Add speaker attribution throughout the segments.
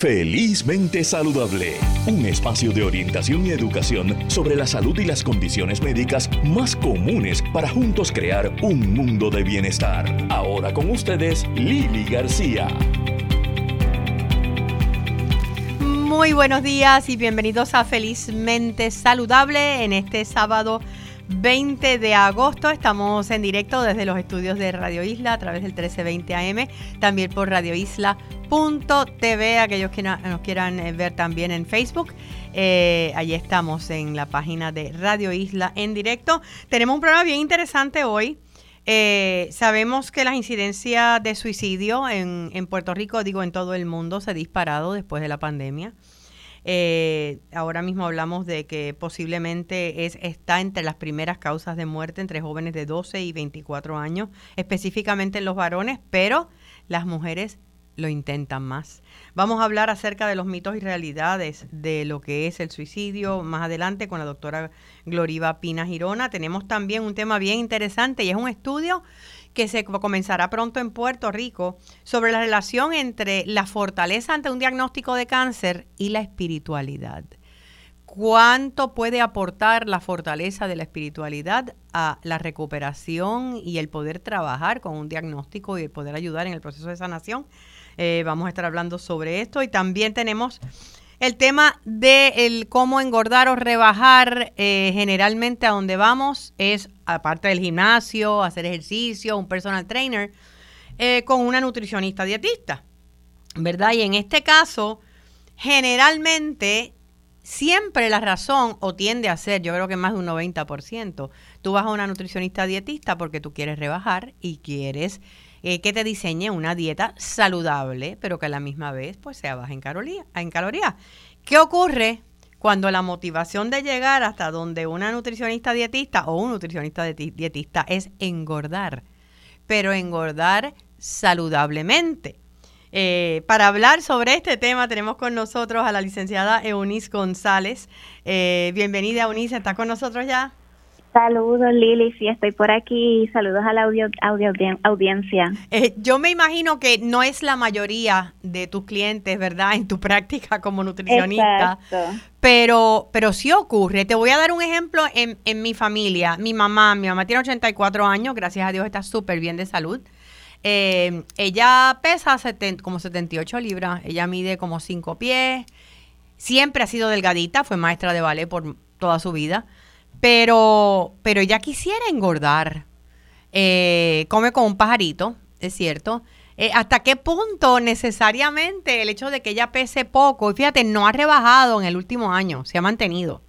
Speaker 1: Felizmente Saludable, un espacio de orientación y educación sobre la salud y las condiciones médicas más comunes para juntos crear un mundo de bienestar. Ahora con ustedes, Lili García.
Speaker 2: Muy buenos días y bienvenidos a Felizmente Saludable en este sábado 20 de agosto. Estamos en directo desde los estudios de Radio Isla a través del 1320 AM, también por radioisla.tv, aquellos que nos quieran eh, ver también en Facebook. Eh, allí estamos en la página de Radio Isla en directo. Tenemos un programa bien interesante hoy. Eh, sabemos que la incidencia de suicidio en, en Puerto Rico, digo en todo el mundo, se ha disparado después de la pandemia. Eh, ahora mismo hablamos de que posiblemente es, está entre las primeras causas de muerte entre jóvenes de 12 y 24 años, específicamente en los varones, pero las mujeres lo intentan más. Vamos a hablar acerca de los mitos y realidades de lo que es el suicidio más adelante con la doctora Gloriva Pina Girona. Tenemos también un tema bien interesante y es un estudio que se comenzará pronto en Puerto Rico sobre la relación entre la fortaleza ante un diagnóstico de cáncer y la espiritualidad. ¿Cuánto puede aportar la fortaleza de la espiritualidad a la recuperación y el poder trabajar con un diagnóstico y el poder ayudar en el proceso de sanación? Eh, vamos a estar hablando sobre esto y también tenemos el tema de cómo engordar o rebajar, eh, generalmente a donde vamos es, aparte del gimnasio, hacer ejercicio, un personal trainer, eh, con una nutricionista dietista, ¿verdad? Y en este caso, generalmente, siempre la razón, o tiende a ser, yo creo que más de un 90%, tú vas a una nutricionista dietista porque tú quieres rebajar y quieres eh, que te diseñe una dieta saludable, pero que a la misma vez pues sea baja en, calorías. ¿Qué ocurre cuando la motivación de llegar hasta donde una nutricionista dietista o un nutricionista dietista es engordar, pero engordar saludablemente? Eh, para hablar sobre este tema tenemos con nosotros a la licenciada Eunice González. Eh, bienvenida Eunice, ¿está con nosotros ya?
Speaker 3: Saludos Lili, sí estoy por aquí. Saludos a la audio, audiencia.
Speaker 2: Eh, yo me imagino que no es la mayoría de tus clientes, ¿verdad? En tu práctica como nutricionista. Exacto. Pero, pero sí ocurre. Te voy a dar un ejemplo en, en mi familia. Mi mamá, mi mamá tiene 84 años, gracias a Dios está súper bien de salud. Eh, ella pesa como 78 libras, ella mide como 5 pies, siempre ha sido delgadita, fue maestra de ballet por toda su vida. Pero, pero ella quisiera engordar. Eh, come como un pajarito, es cierto. Eh, ¿Hasta qué punto necesariamente el hecho de que ella pese poco, y fíjate, no ha rebajado en el último año, se ha mantenido?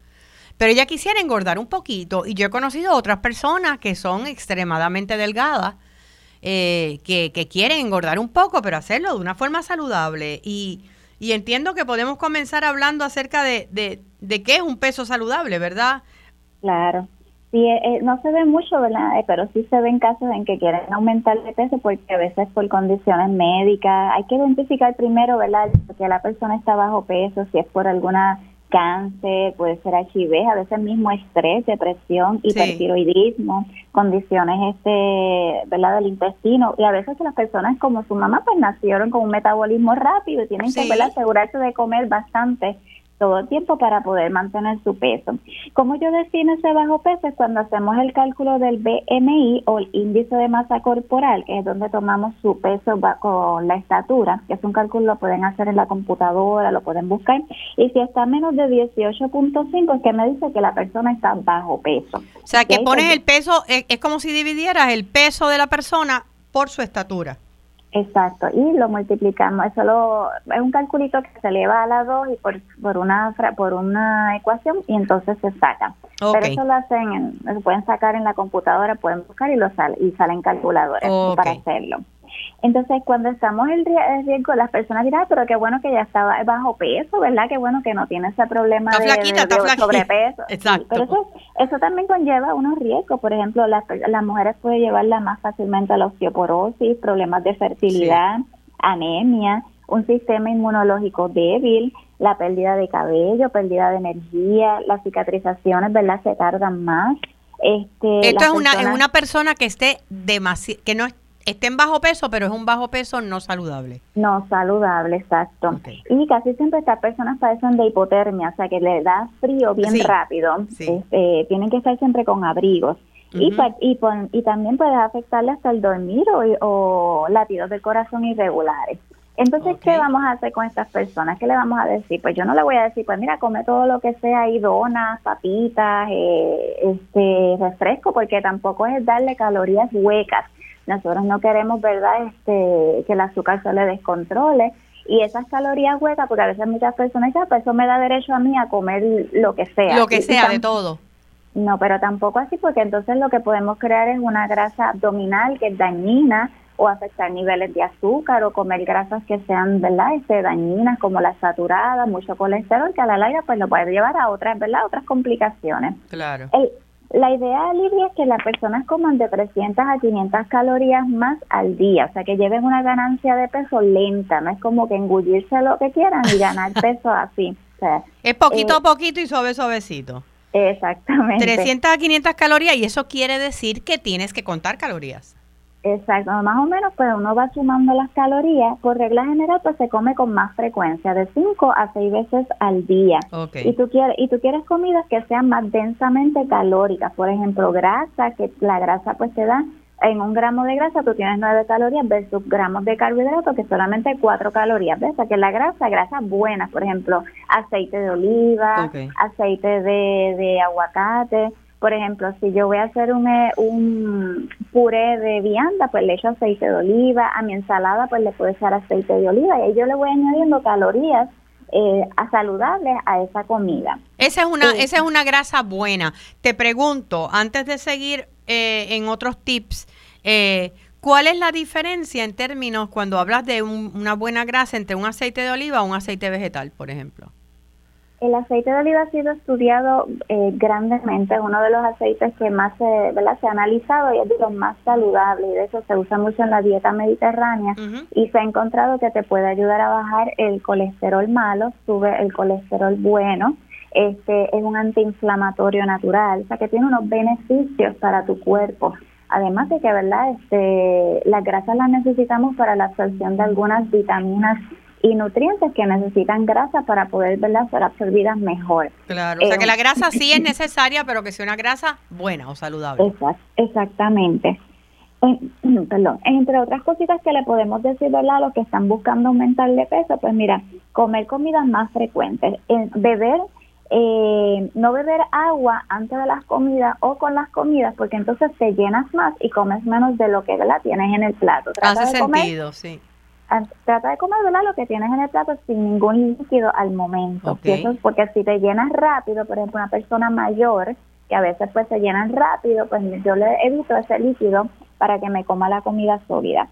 Speaker 2: Pero ella quisiera engordar un poquito y yo he conocido otras personas que son extremadamente delgadas, eh, que, que, quieren engordar un poco, pero hacerlo de una forma saludable. Y, y entiendo que podemos comenzar hablando acerca de, de, de qué es un peso saludable, ¿verdad?
Speaker 3: Claro. Sí, eh, eh, no se ve mucho, ¿verdad? Eh, pero sí se ven casos en que quieren aumentar de peso porque a veces por condiciones médicas. Hay que identificar primero, ¿verdad? Que la persona está bajo peso, si es por alguna cáncer, puede ser HIV, a veces mismo estrés, depresión, hipertiroidismo, condiciones este, ¿verdad? del intestino y a veces las personas como su mamá pues nacieron con un metabolismo rápido y tienen que asegurarse de comer bastante todo el tiempo para poder mantener su peso. ¿Cómo yo defino ese bajo peso? Es cuando hacemos el cálculo del BMI o el índice de masa corporal, que es donde tomamos su peso con la estatura, que es un cálculo lo pueden hacer en la computadora, lo pueden buscar. Y si está menos de 18.5, es que me dice que la persona está bajo peso.
Speaker 2: O sea, que pones el peso, es como si dividieras el peso de la persona por su estatura.
Speaker 3: Exacto, y lo multiplicamos, eso lo, es un calculito que se eleva a la 2 y por, por, una, por una ecuación y entonces se saca. Pero eso lo hacen, lo pueden sacar en la computadora, pueden buscar y lo sale, y salen calculadores para hacerlo. Entonces, cuando estamos en riesgo, las personas dirán, pero qué bueno que ya estaba bajo peso, ¿verdad? Qué bueno que no tiene ese problema de, sobrepeso. Exacto. pero eso, eso también conlleva unos riesgos. Por ejemplo, las, las mujeres pueden llevarla más fácilmente a la osteoporosis, problemas de fertilidad, anemia, un sistema inmunológico débil, la pérdida de cabello, pérdida de energía, las cicatrizaciones, ¿verdad? Se tardan más.
Speaker 2: Este, Esto es una, una persona que esté demasiado, que no esté en bajo peso, pero es un bajo peso no saludable.
Speaker 3: No saludable, exacto. Y casi siempre estas personas padecen de hipotermia, o sea que le da frío bien rápido. Este, tienen que estar siempre con abrigos. y, y, y, también puede afectarle hasta el dormir o, latidos del corazón irregulares. Entonces, ¿qué vamos a hacer con estas personas? ¿Qué le vamos a decir? Pues yo no le voy a decir, pues mira, come todo lo que sea, y donas, papitas, eh, este refresco, porque tampoco es darle calorías huecas. Nosotros no queremos, ¿verdad?, este, que el azúcar se le descontrole. Y esas calorías huecas, porque a veces muchas personas dicen, ah, pues eso me da derecho a mí a comer lo que sea.
Speaker 2: Lo que sea, de todo.
Speaker 3: No, pero tampoco así, porque entonces lo que podemos crear es una grasa abdominal que es dañina o afectar niveles de azúcar o comer grasas que sean, ¿verdad?, este, dañinas como la saturada, mucho colesterol, que a la larga pues lo puede llevar a otras, ¿verdad?, otras complicaciones.
Speaker 2: Claro.
Speaker 3: La idea, Lidia, es que las personas coman de 300 a 500 calorías más al día, o sea, que lleven una ganancia de peso lenta, no es como que engullirse lo que quieran y ganar peso así.
Speaker 2: es poquito a eh, poquito y suave, suavecito.
Speaker 3: Exactamente.
Speaker 2: 300 a 500 calorías y eso quiere decir que tienes que contar calorías.
Speaker 3: Exacto, más o menos pues uno va sumando las calorías, por regla general pues se come con más frecuencia, de 5 a 6 veces al día. Y tú quieres y tú quieres comidas que sean más densamente calóricas, por ejemplo, grasa, que la grasa pues te da en un gramo de grasa tú tienes 9 calorías versus gramos de carbohidratos que solamente 4 calorías, ¿ves? O sea que la grasa, grasas buenas, por ejemplo, aceite de oliva, aceite de, de aguacate, por ejemplo, si yo voy a hacer un, eh, un puré de vianda, pues le echo aceite de oliva. A mi ensalada, pues le puedo echar aceite de oliva. Y ahí yo le voy añadiendo calorías eh, saludables a esa comida.
Speaker 2: Esa es una, esa es una grasa buena. Te pregunto, antes de seguir eh, en otros tips, eh, ¿cuál es la diferencia en términos cuando hablas de una buena grasa entre un aceite de oliva o un aceite vegetal, por ejemplo?
Speaker 3: El aceite de oliva ha sido estudiado eh, grandemente, es uno de los aceites que más se, ¿verdad? se ha analizado y es de los más saludables y de eso se usa mucho en la dieta mediterránea y se ha encontrado que te puede ayudar a bajar el colesterol malo, sube el colesterol bueno, este es un antiinflamatorio natural, o sea que tiene unos beneficios para tu cuerpo. Además de que, ¿verdad? Este, las grasas las necesitamos para la absorción de algunas vitaminas y nutrientes que necesitan grasa para poder ¿verdad? ser absorbidas mejor.
Speaker 2: Claro, o sea que la eh, grasa sí es necesaria, pero que sea una grasa buena o saludable.
Speaker 3: exactamente. perdón, entre otras cositas que le podemos decir ¿verdad? a los que están buscando aumentar de peso, pues mira, comer comidas más frecuentes, beber, eh, no beber agua antes de las comidas o con las comidas, porque entonces te llenas más y comes menos de lo que ¿verdad? tienes en el plato.
Speaker 2: Hace sentido, sí
Speaker 3: trata de comer ¿verdad? lo que tienes en el plato sin ningún líquido al momento. eso es porque si te llenas rápido, por ejemplo, una persona mayor, que a veces pues se llenan rápido, pues yo le evito ese líquido para que me coma la comida sólida.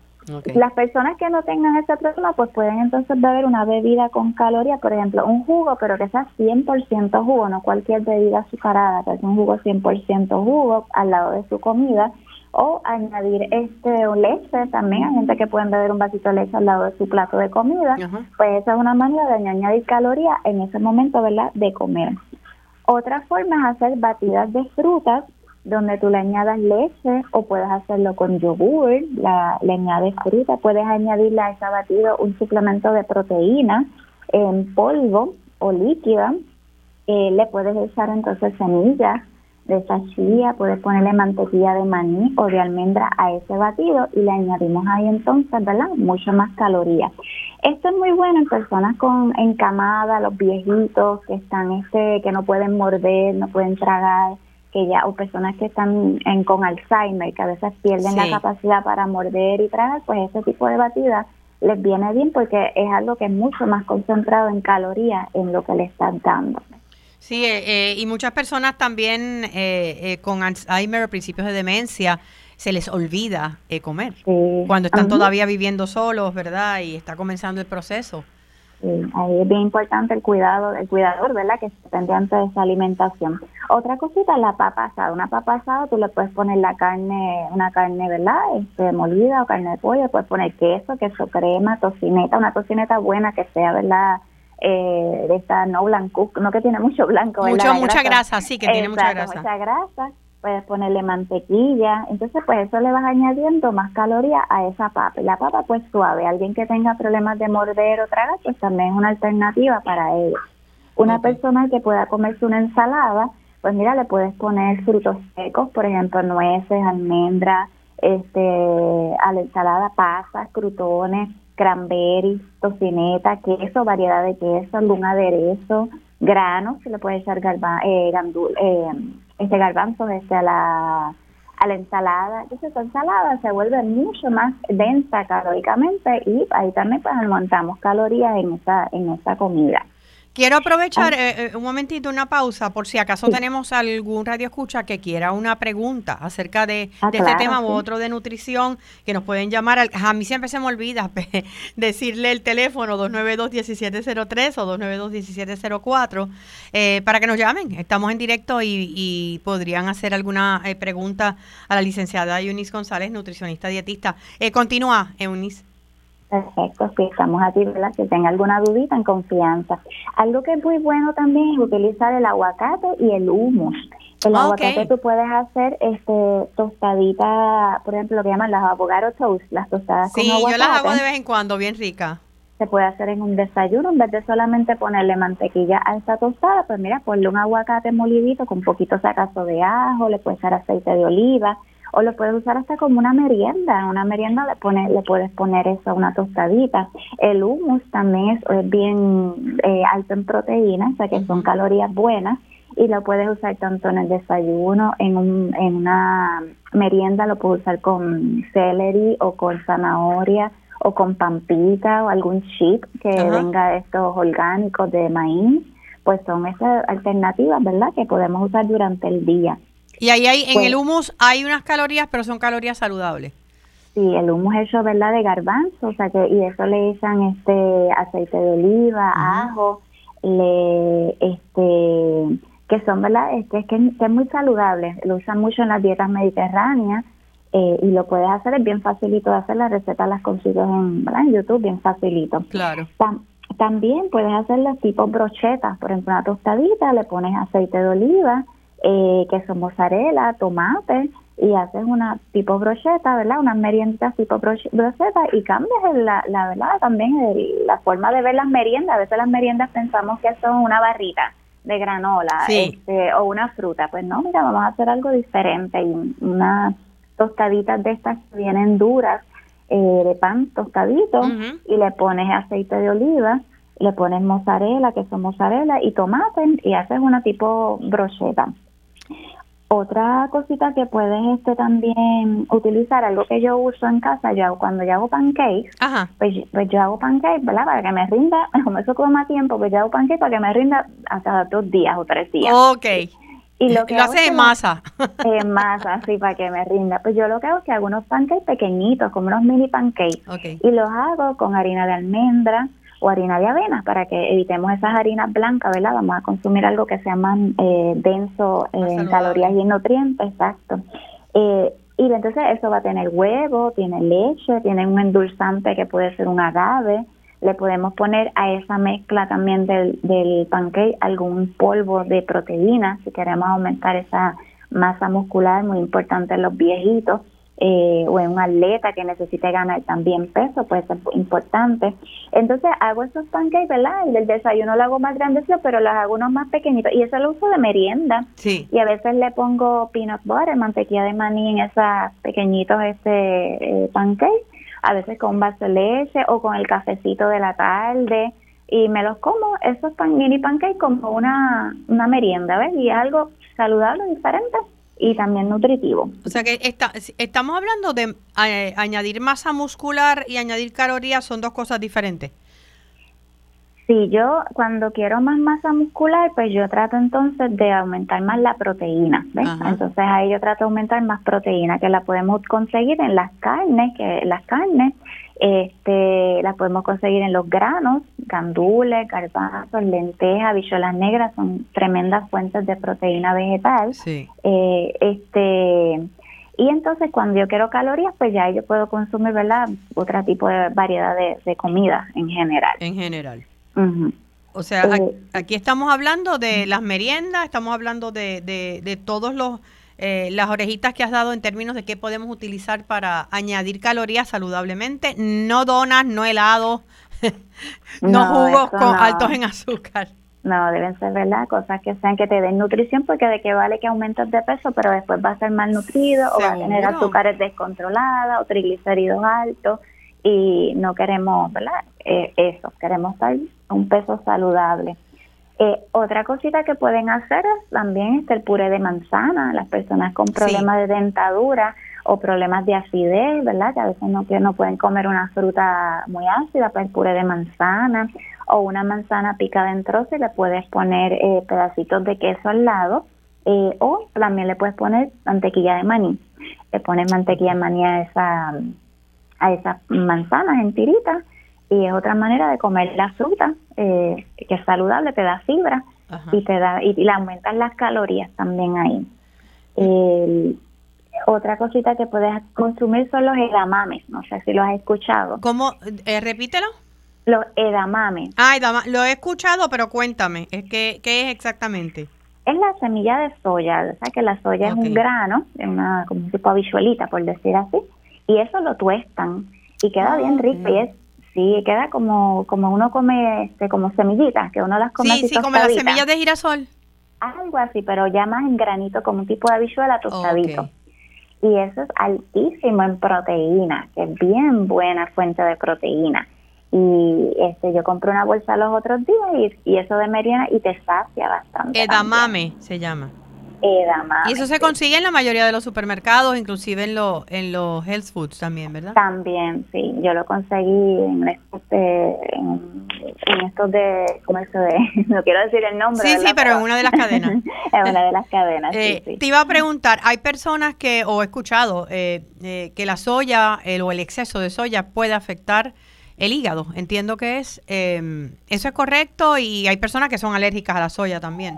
Speaker 3: Las personas que no tengan ese problema, pues pueden entonces beber una bebida con calorías, por ejemplo, un jugo, pero que sea 100% jugo, no cualquier bebida azucarada, que es un jugo 100% jugo al lado de su comida o añadir este leche también. Hay gente que puede beber un vasito de leche al lado de su plato de comida. Pues esa es una manera de añadir calorías en ese momento verdad de comer. Otra forma es hacer batidas de frutas donde tú le añadas leche o puedes hacerlo con yogur la, le añades fruta puedes añadirle a esa batida un suplemento de proteína en polvo o líquida. Eh, le puedes echar entonces semillas de esa chía, puedes ponerle mantequilla de maní o de almendra a ese batido y le añadimos ahí entonces, ¿verdad? Mucho más calorías. Esto es muy bueno en personas con encamada, los viejitos que están este que no pueden morder, no pueden tragar, que ya o personas que están en, con Alzheimer, que a veces pierden la capacidad para morder y tragar, pues ese tipo de batida les viene bien porque es algo que es mucho más concentrado en calorías en lo que le están dando.
Speaker 2: Sí, eh, eh, y muchas personas también eh, con Alzheimer o principios de demencia se les olvida comer cuando están todavía viviendo solos, ¿verdad? Y está comenzando el proceso.
Speaker 3: ahí es bien importante el cuidado, el cuidador, ¿verdad? Que esté pendiente de esa alimentación. Otra cosita, la papa asada. Una papa asada, tú le puedes poner la carne, una carne, ¿verdad? Este, molida o carne de pollo, puedes poner queso, queso crema, tocineta, una tocineta buena que sea, ¿verdad? Eh, de esta no blanco, no que tiene mucho blanco.
Speaker 2: Mucho, mucha grasa, sí, que tiene mucha grasa.
Speaker 3: Mucha grasa. puedes ponerle mantequilla, entonces pues eso le vas añadiendo más calorías a esa papa. Y la papa pues suave, alguien que tenga problemas de morder o tragar, pues también es una alternativa para ellos. Una persona que pueda comerse una ensalada, pues mira, le puedes poner frutos secos, por ejemplo, nueces, almendras, este, a la ensalada pasas, crutones, cranberries, tocineta, queso, variedad de queso, algún aderezo, granos, se le puede echar garba, eh, eh, este garbanzo este, a la a la ensalada. Entonces esa ensalada se vuelve mucho más densa calóricamente y ahí también pues montamos calorías en esa, en esa comida.
Speaker 2: Quiero aprovechar ah. eh, eh, un momentito, una pausa, por si acaso tenemos algún radio escucha que quiera una pregunta acerca de, ah, este tema u otro de nutrición, que nos pueden llamar. a mí siempre se me olvida decirle el teléfono 292-1703 o 292-1704 eh, para que nos llamen. Estamos en directo y, podrían hacer alguna pregunta a la licenciada Eunice González, nutricionista dietista. continúa, Eunice.
Speaker 3: Perfecto, sí, estamos aquí, ¿verdad? Si tenga alguna dudita, en confianza. Algo que es muy bueno también es utilizar el aguacate y el humus. El aguacate tú puedes hacer este tostadita, por ejemplo, lo que llaman las avocado toast, las tostadas
Speaker 2: sí, yo las hago de vez en cuando, bien rica.
Speaker 3: Se puede hacer en un desayuno, en vez de solamente ponerle mantequilla a esa tostada, pues mira, ponle un aguacate molidito con un poquito sacazo de ajo, le puedes echar aceite de oliva, o lo puedes usar hasta como una merienda. Una merienda le, pone, le puedes poner eso, una tostadita. El hummus también es, bien eh, alto en proteínas, o sea que son calorías buenas y lo puedes usar tanto en el desayuno, en, un, en una merienda, lo puedes usar con celery o con zanahoria o con pampita o algún chip que venga de estos orgánicos de maíz, pues son esas alternativas, ¿verdad?, que podemos usar durante el día.
Speaker 2: Y ahí hay, en el pues humus hay unas calorías, pero son calorías saludables.
Speaker 3: Sí, el humus hecho, ¿verdad?, de garbanzo, o sea que, y eso le echan este aceite de oliva, ajo, le, este, que son, ¿verdad?, este, es que, es muy saludable, lo usan mucho en las dietas mediterráneas, eh, y lo puedes hacer, es bien facilito de hacer, las recetas las consigues en, en YouTube, bien facilito.
Speaker 2: Claro.
Speaker 3: también puedes hacer las tipo brochetas, por ejemplo, una tostadita, le pones aceite de oliva, eh, queso mozzarella, tomate y haces una tipo brocheta, ¿verdad? Unas meriendas tipo brocheta y cambias la, la verdad también la forma de ver las meriendas. A veces las meriendas pensamos que son una barrita de granola este, o una fruta. Pues no, mira, vamos a hacer algo diferente y unas tostaditas de estas que vienen duras eh, de pan tostadito y le pones aceite de oliva le pones mozzarella, queso mozzarella y tomate y haces una tipo brocheta. Otra cosita que puedes este también utilizar, algo que yo uso en casa, yo cuando yo hago pancakes, Pues, pues, yo hago pancakes, ¿verdad? Para que me rinda, como eso más tiempo, pues yo hago pancakes para que me rinda hasta dos días o tres días.
Speaker 2: Ok.
Speaker 3: Y
Speaker 2: lo que lo haces en masa.
Speaker 3: En masa, sí, para que me rinda. Pues yo lo que hago es que hago unos pancakes pequeñitos, como unos mini pancakes. Y los hago con harina de almendra, o harina de avena para que evitemos esas harinas blancas, ¿verdad? Vamos a consumir algo que sea más eh, denso en calorías y en nutrientes, exacto. Eh, y entonces eso va a tener huevo, tiene leche, tiene un endulzante que puede ser un agave. Le podemos poner a esa mezcla también del, del pancake algún polvo de proteína si queremos aumentar esa masa muscular, muy importante en los viejitos eh, o en un atleta que necesite ganar también peso, puede ser importante. Entonces hago esos pancakes, ¿verdad? El del desayuno lo hago más grandes, pero los hago unos más pequeñitos. Y eso lo uso de merienda.
Speaker 2: Sí.
Speaker 3: Y a veces le pongo peanut butter, mantequilla de maní en esos pequeñitos este eh, pancakes. A veces con un vaso de leche o con el cafecito de la tarde. Y me los como, esos pan, mini pancakes, como una, una merienda, ¿ves? Y es algo saludable, diferente y también nutritivo.
Speaker 2: O sea que está, estamos hablando de eh, añadir masa muscular y añadir calorías, son dos cosas diferentes.
Speaker 3: Sí, yo cuando quiero más masa muscular, pues yo trato entonces de aumentar más la proteína, ¿ves? Entonces ahí yo trato de aumentar más proteína, que la podemos conseguir en las carnes, que las carnes este, las podemos conseguir en los granos, gandules, garbanzos, lentejas, habichuelas negras, son tremendas fuentes de proteína vegetal. Eh, este, y entonces cuando yo quiero calorías, pues ya yo puedo consumir, ¿verdad? Otro tipo de variedad de, comida en general.
Speaker 2: En general. O sea, eh, aquí estamos hablando de las meriendas, estamos hablando de, de, de todos los eh, las orejitas que has dado en términos de qué podemos utilizar para añadir calorías saludablemente. No donas, no helados, no, jugos con altos en azúcar.
Speaker 3: No, deben ser, ¿verdad? Cosas que sean que te den nutrición, porque de qué vale que aumentes de peso, pero después va a ser malnutrido o va a tener azúcares descontroladas o triglicéridos altos y no queremos, ¿verdad? Eh, eso, queremos estar un peso saludable. Eh, otra cosita que pueden hacer es también este, el puré de manzana. Las personas con problemas de dentadura o problemas de acidez, ¿verdad? Que a veces no, que no pueden comer una fruta muy ácida, pues el puré de manzana o una manzana picada en trozos y le puedes poner eh, pedacitos de queso al lado eh, o también le puedes poner mantequilla de maní. Le pones mantequilla de maní a, esa, a esas manzanas en tiritas y es otra manera de comer la fruta eh, que es saludable, te da fibra y te da y, le aumentan las calorías también ahí. otra cosita que puedes consumir son los edamames, no sé si los has escuchado.
Speaker 2: ¿Cómo? Eh, repítelo.
Speaker 3: Los edamames.
Speaker 2: Ah, lo he escuchado, pero cuéntame, ¿qué, qué es exactamente?
Speaker 3: Es la semilla de soya, o sea que la soya es un grano, es una como un tipo habichuelita, por decir así, y eso lo tuestan y queda bien rico y es Sí, queda como como uno come este, como semillitas, que uno las come
Speaker 2: Sí, sí, como las semillas de girasol.
Speaker 3: Algo así, pero ya más en granito, como un tipo de habichuela tostadito. Y eso es altísimo en proteína, que es bien buena fuente de proteína. Y este yo compré una bolsa los otros días y, y eso de merienda y te sacia bastante.
Speaker 2: Edamame se llama.
Speaker 3: Y
Speaker 2: eso se consigue en la mayoría de los supermercados, inclusive en, lo, en los health foods también, ¿verdad?
Speaker 3: También, sí. Yo lo conseguí en, en, estos de comercio de... No quiero decir el nombre.
Speaker 2: Sí, sí, pero en una de las cadenas.
Speaker 3: en una de las cadenas,
Speaker 2: eh, Te iba a preguntar, hay personas que, o he escuchado, eh, eh, que la soya o el exceso de soya puede afectar el hígado. Entiendo que es... Em, ¿Eso es correcto? Y hay personas que son alérgicas a la soya también.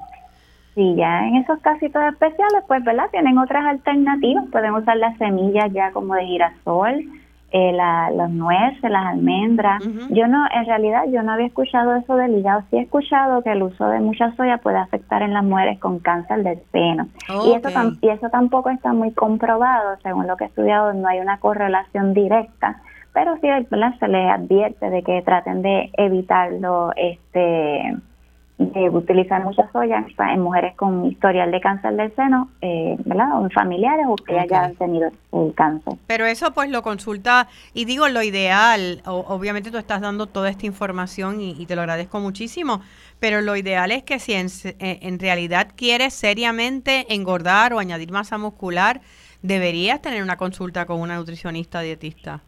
Speaker 3: Sí, ya en esos casitos especiales, pues, ¿verdad? Tienen otras alternativas. Pueden usar las semillas ya como de girasol, eh, la, los nueces, las almendras. Yo no, en realidad, yo no había escuchado eso del hígado. Sí he escuchado que el uso de mucha soya puede afectar en las mujeres con cáncer del seno. Y, eso y eso tampoco está muy comprobado. Según lo que he estudiado, no hay una correlación directa. Pero sí, ¿verdad? se les advierte de que traten de evitarlo, este de utilizar mucha soya en mujeres con historial de cáncer del seno, eh, ¿verdad? O en familiares o que ya hayan tenido el cáncer.
Speaker 2: Pero eso pues lo consulta, y digo lo ideal, obviamente tú estás dando toda esta información y, te lo agradezco muchísimo, pero lo ideal es que si en, eh, en realidad quieres seriamente engordar o añadir masa muscular, deberías tener una consulta con una nutricionista dietista.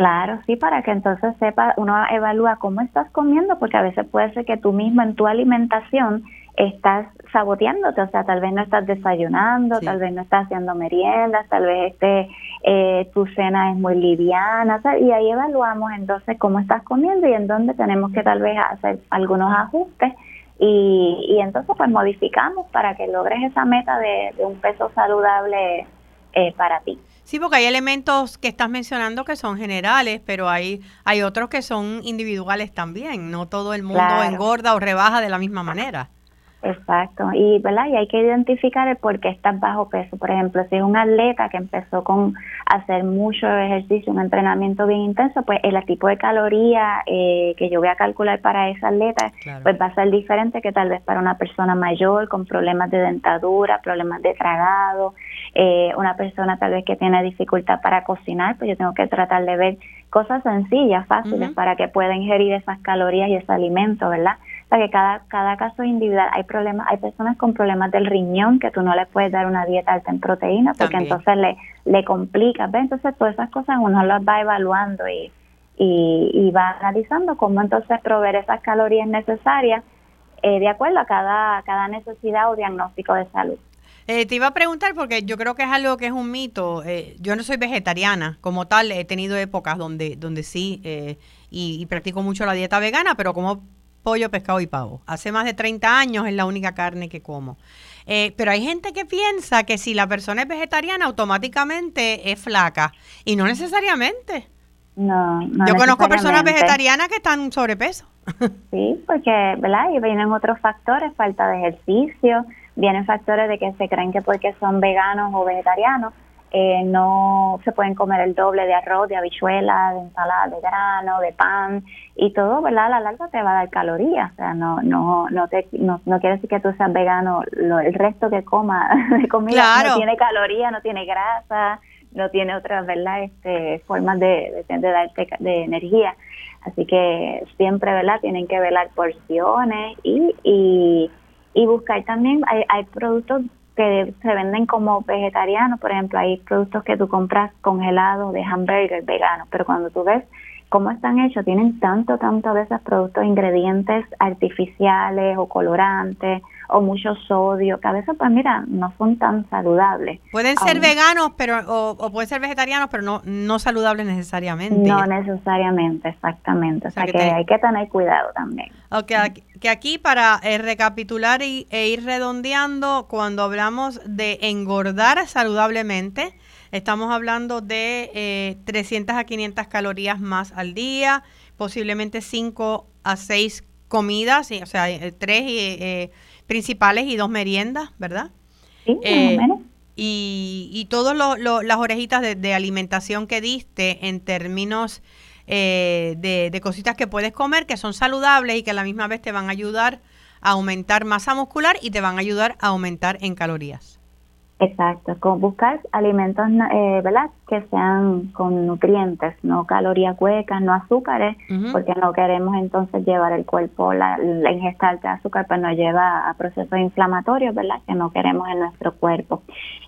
Speaker 3: Claro, sí, para que entonces sepa, uno evalúa cómo estás comiendo, porque a veces puede ser que tú mismo en tu alimentación estás saboteándote, o sea, tal vez no estás desayunando, tal vez no estás haciendo meriendas, tal vez este, eh, tu cena es muy liviana, y ahí evaluamos entonces cómo estás comiendo y en dónde tenemos que tal vez hacer algunos ajustes y, y entonces pues modificamos para que logres esa meta de, un peso saludable eh, para ti.
Speaker 2: Sí, porque hay elementos que estás mencionando que son generales, pero hay, hay otros que son individuales también. No todo el mundo engorda o rebaja de la misma manera.
Speaker 3: Exacto, y, ¿verdad? y hay que identificar el por qué estás bajo peso. Por ejemplo, si es un atleta que empezó con hacer mucho ejercicio, un entrenamiento bien intenso, pues el tipo de caloría eh, que yo voy a calcular para esa atleta, pues va a ser diferente que tal vez para una persona mayor con problemas de dentadura, problemas de tragado, eh, una persona tal vez que tiene dificultad para cocinar, pues yo tengo que tratar de ver cosas sencillas, fáciles, para que pueda ingerir esas calorías y ese alimento, ¿verdad? O que cada, cada caso es individual. Hay problemas, hay personas con problemas del riñón que tú no les puedes dar una dieta alta en proteína porque entonces le, le complica. ¿ves? Entonces todas esas cosas uno las va evaluando y, y, va analizando cómo entonces proveer esas calorías necesarias eh, de acuerdo a cada, cada necesidad o diagnóstico de salud.
Speaker 2: Eh, te iba a preguntar porque yo creo que es algo que es un mito. Eh, yo no soy vegetariana como tal, he tenido épocas donde, donde sí y, y, practico mucho la dieta vegana, pero como pollo, pescado y pavo. Hace más de 30 años es la única carne que como. Eh, pero hay gente que piensa que si la persona es vegetariana automáticamente es flaca y no necesariamente.
Speaker 3: No, no
Speaker 2: Yo conozco personas vegetarianas que están sobrepeso.
Speaker 3: Sí, porque, ¿verdad? Y vienen otros factores, falta de ejercicio, vienen factores de que se creen que porque son veganos o vegetarianos, eh, no se pueden comer el doble de arroz, de habichuela, de ensalada de grano, de pan y todo, ¿verdad? A la larga te va a dar calorías, o sea, no no no te no, quiere decir que tú seas vegano, lo, el resto que coma de comida no tiene calorías, no tiene grasa, no tiene otras, ¿verdad? Este formas de, de, de darte de energía. Así que siempre, ¿verdad? Tienen que velar porciones y, y, y buscar también, hay, hay productos que se venden como vegetarianos, por ejemplo, hay productos que tú compras congelados de hamburger vegano, pero cuando tú ves cómo están hechos, tienen tanto, tanto de esos productos, ingredientes artificiales o colorantes o mucho sodio, que a veces, pues mira, no son tan saludables.
Speaker 2: Pueden ser veganos pero o, pueden ser vegetarianos, pero no, no saludables necesariamente.
Speaker 3: No necesariamente, exactamente. O, sea, que, hay que tener cuidado también.
Speaker 2: Ok, que aquí para eh, recapitular y, e ir redondeando, cuando hablamos de engordar saludablemente, estamos hablando de eh, 300 a 500 calorías más al día, posiblemente 5 a 6 comidas, o sea, 3 eh, y... Eh, principales y dos meriendas, ¿verdad?
Speaker 3: Sí, eh,
Speaker 2: Y, y todas las orejitas de, alimentación que diste en términos eh, de, de, cositas que puedes comer que son saludables y que a la misma vez te van a ayudar a aumentar masa muscular y te van a ayudar a aumentar en calorías.
Speaker 3: Exacto, con buscar alimentos eh, ¿verdad? que sean con nutrientes, no calorías huecas, no azúcares, porque no queremos entonces llevar el cuerpo, la, la ingesta de azúcar pues nos lleva a procesos inflamatorios, ¿verdad? Que no queremos en nuestro cuerpo.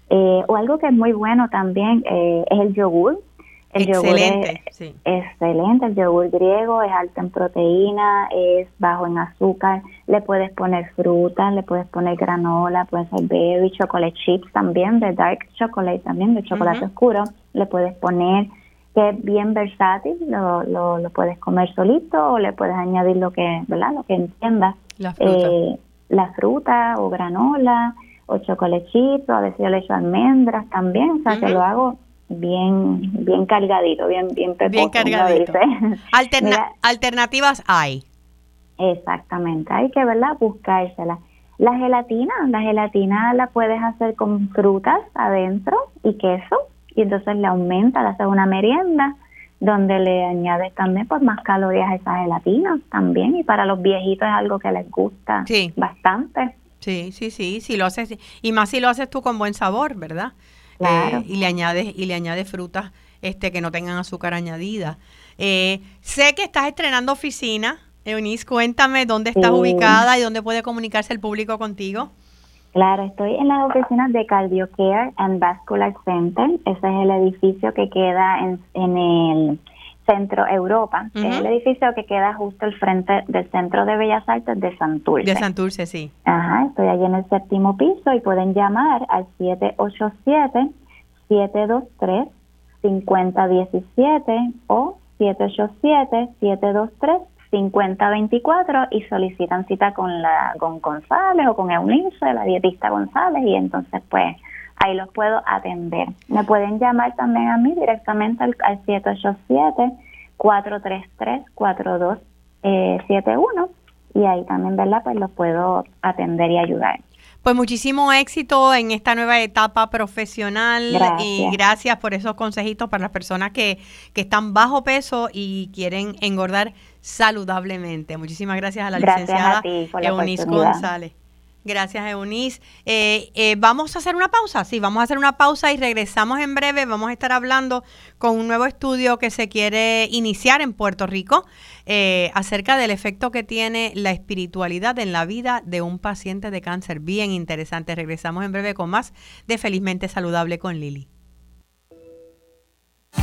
Speaker 3: Eh, o algo que es muy bueno también eh, es el yogur,
Speaker 2: el excelente, yogur
Speaker 3: es excelente, el yogur griego es alto en proteína, es bajo en azúcar, le puedes poner frutas, le puedes poner granola, puede ser baby, chocolate chips también, de dark chocolate también, de chocolate oscuro, le puedes poner que es bien versátil, lo, lo, lo, puedes comer solito o le puedes añadir lo que, ¿verdad? Lo que entiendas.
Speaker 2: La fruta.
Speaker 3: Eh, la fruta o granola o chocolate chips, o a veces yo le echo almendras también, o sea que lo hago bien bien cargadito, bien bien
Speaker 2: Bien cargadito. alternativas hay.
Speaker 3: Exactamente, hay que verla buscársela. La gelatina, la gelatina la puedes hacer con frutas adentro y queso y entonces le aumenta, le haces una merienda donde le añades también pues más calorías a esa gelatina también y para los viejitos es algo que les gusta bastante.
Speaker 2: Sí, sí, sí, si lo haces y más si lo haces tú con buen sabor, ¿verdad? Y le añades y le añades frutas este que no tengan azúcar añadida. Eh, sé que estás estrenando oficina. Eunice, cuéntame dónde estás ubicada y dónde puede comunicarse el público contigo.
Speaker 3: Claro, estoy en las oficinas de Cardio Care and Vascular Center. Ese es el edificio que queda en, en el Centro Europa. Es el edificio que queda justo al frente del Centro de Bellas Artes de Santurce.
Speaker 2: De Santurce, sí.
Speaker 3: Ajá, estoy allí en el séptimo piso y pueden llamar al 787-723-5017 o 787-723-5024 y solicitan cita con la con González o con Eunice, la dietista González, y entonces pues ahí los puedo atender. Me pueden llamar también a mí directamente al, 787-433-4271 eh, y ahí también, ¿verdad? Pues los puedo atender y ayudar.
Speaker 2: Pues muchísimo éxito en esta nueva etapa profesional y gracias por esos consejitos para las personas que, que están bajo peso y quieren engordar saludablemente. Muchísimas gracias a la licenciada Eunice González. Gracias, Eunice. Eh, eh, vamos a hacer una pausa, sí, vamos a hacer una pausa y regresamos en breve. Vamos a estar hablando con un nuevo estudio que se quiere iniciar en Puerto Rico eh, acerca del efecto que tiene la espiritualidad en la vida de un paciente de cáncer. Bien interesante. Regresamos en breve con más de Felizmente Saludable con Lili.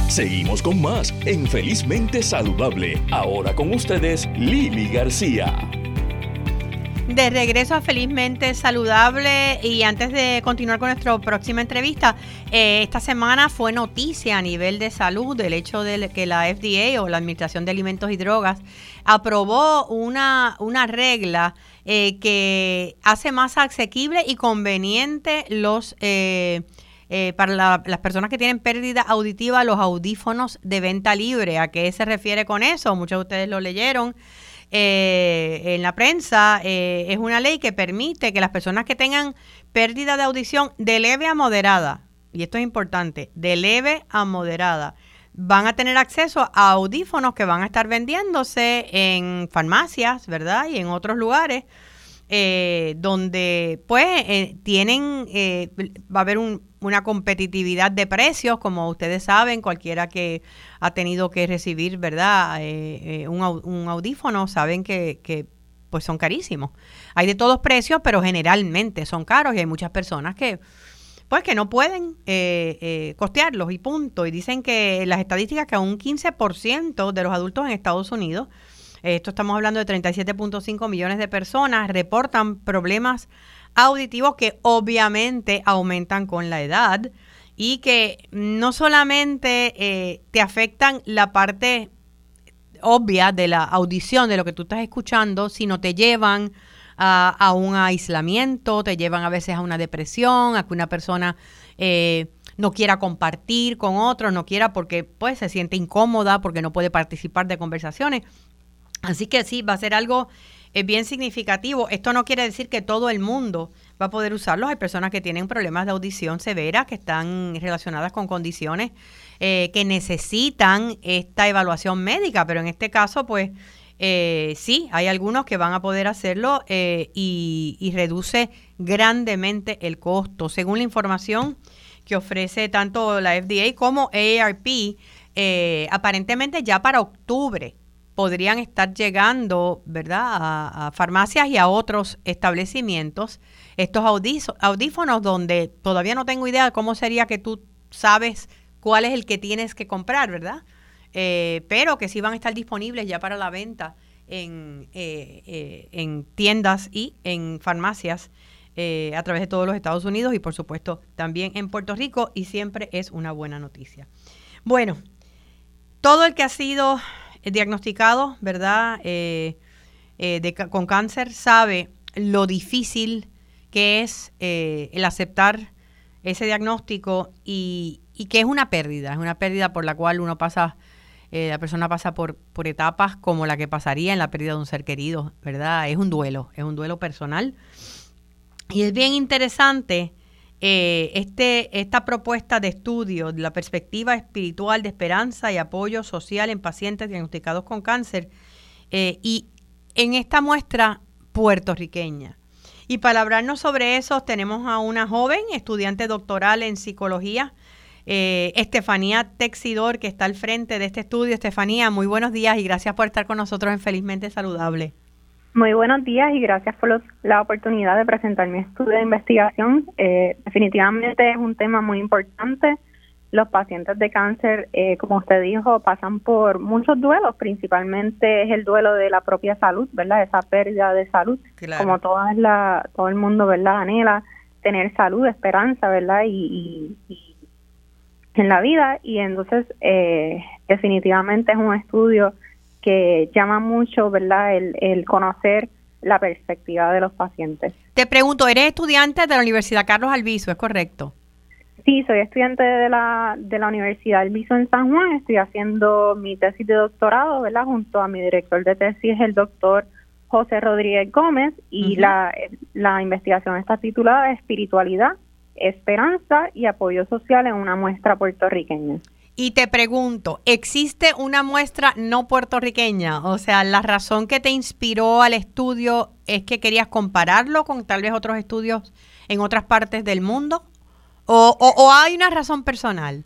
Speaker 1: Seguimos con más en Felizmente Saludable. Ahora con ustedes, Lili García.
Speaker 2: De regreso a Felizmente Saludable y antes de continuar con nuestra próxima entrevista, eh, esta semana fue noticia a nivel de salud el hecho de que la FDA o la Administración de Alimentos y Drogas aprobó una, una regla eh, que hace más asequible y conveniente los... Eh, para las personas que tienen pérdida auditiva, los audífonos de venta libre. ¿A qué se refiere con eso? Muchos de ustedes lo leyeron eh, en la prensa, eh, es una ley que permite que las personas que tengan pérdida de audición de leve a moderada, y esto es importante, de leve a moderada, van a tener acceso a audífonos que van a estar vendiéndose en farmacias, ¿verdad? Y en otros lugares eh, donde pues tienen, eh, va a haber una competitividad de precios, como ustedes saben, cualquiera que ha tenido que recibir, ¿verdad? Un, un, audífono, saben que, que pues son carísimos. Hay de todos precios, pero generalmente son caros y hay muchas personas que pues que no pueden costearlos y punto. Y dicen que las estadísticas que un 15% de los adultos en Estados Unidos esto estamos hablando de 37.5 millones de personas, reportan problemas auditivos que obviamente aumentan con la edad y que no solamente eh, te afectan la parte obvia de la audición, de lo que tú estás escuchando, sino te llevan a, un aislamiento, te llevan a veces a una depresión, a que una persona eh, no quiera compartir con otros, no quiera porque pues se siente incómoda, porque no puede participar de conversaciones. Así que sí, va a ser algo eh, bien significativo. Esto no quiere decir que todo el mundo va a poder usarlo. Hay personas que tienen problemas de audición severa, que están relacionadas con condiciones eh, que necesitan esta evaluación médica, pero en este caso, pues eh, sí, hay algunos que van a poder hacerlo y, y, reduce grandemente el costo. Según la información que ofrece tanto la FDA como AARP, aparentemente ya para octubre podrían estar llegando, ¿verdad?, a, farmacias y a otros establecimientos. Estos audífonos donde todavía no tengo idea de cómo sería que tú sabes cuál es el que tienes que comprar, ¿verdad? Eh, pero que sí van a estar disponibles ya para la venta en, eh, eh, en tiendas y en farmacias a través de todos los Estados Unidos y por supuesto también en Puerto Rico y siempre es una buena noticia. Bueno, todo el que ha sido eh, diagnosticado, ¿verdad? Eh, eh, con cáncer sabe lo difícil que es el aceptar ese diagnóstico y, que es una pérdida, es una pérdida por la cual uno pasa, la persona pasa por etapas como la que pasaría en la pérdida de un ser querido, ¿verdad? Es un duelo, es un duelo personal. Y es bien interesante eh, este, esta propuesta de estudio la perspectiva espiritual de esperanza y apoyo social en pacientes diagnosticados con cáncer eh, y en esta muestra puertorriqueña. Y para hablarnos sobre eso tenemos a una joven estudiante doctoral en psicología, eh, Estefanía Texidor, que está al frente de este estudio. Estefanía, muy buenos días y gracias por estar con nosotros en Felizmente Saludable.
Speaker 4: Muy buenos días y gracias por la oportunidad de presentar mi estudio de investigación. Eh, definitivamente es un tema muy importante. Los pacientes de cáncer, eh, como usted dijo, pasan por muchos duelos, principalmente es el duelo de la propia salud, ¿verdad? Esa pérdida de salud, como toda la, todo el mundo, ¿verdad? Anhela tener salud, esperanza, ¿verdad? Y, en la vida y entonces eh, definitivamente es un estudio que llama mucho, ¿verdad?, el, conocer la perspectiva de los pacientes.
Speaker 2: Te pregunto, ¿eres estudiante de la Universidad Carlos Albizu, es correcto?
Speaker 4: Sí, soy estudiante de la, de la Universidad Albizu en San Juan, estoy haciendo mi tesis de doctorado, ¿verdad?, junto a mi director de tesis, el doctor José Rodríguez Gómez, y la, la investigación está titulada Espiritualidad, Esperanza y Apoyo Social en una muestra puertorriqueña.
Speaker 2: Y te pregunto, ¿existe una muestra no puertorriqueña? O sea, la razón que te inspiró al estudio es que querías compararlo con tal vez otros estudios en otras partes del mundo? ¿O, o, hay una razón personal?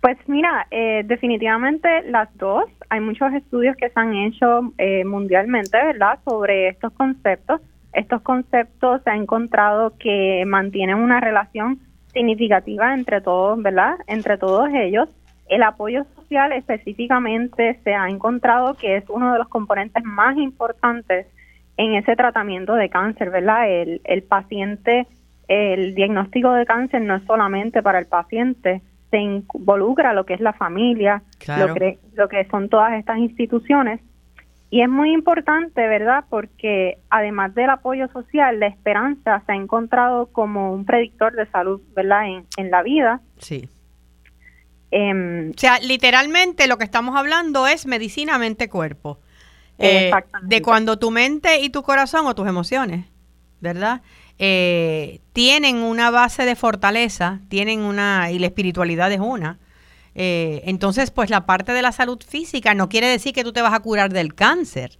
Speaker 4: Pues mira, eh, definitivamente las dos. Hay muchos estudios que se han hecho eh, mundialmente, ¿verdad?, sobre estos conceptos. Estos conceptos se ha encontrado que mantienen una relación significativa entre todos, ¿verdad? Entre todos ellos. El apoyo social específicamente se ha encontrado que es uno de los componentes más importantes en ese tratamiento de cáncer, ¿verdad? El, el paciente, el diagnóstico de cáncer no es solamente para el paciente, se involucra lo que es la familia, lo, que, lo que son todas estas instituciones y es muy importante, ¿verdad? Porque además del apoyo social, la esperanza se ha encontrado como un predictor de salud, ¿verdad? En, en la vida.
Speaker 2: Sí. Em, o sea, literalmente lo que estamos hablando es medicina mente-cuerpo. Eh, de cuando tu mente y tu corazón o tus emociones, ¿verdad? Eh, tienen una base de fortaleza, tienen una, y la espiritualidad es una. Eh, entonces, pues la parte de la salud física no quiere decir que tú te vas a curar del cáncer,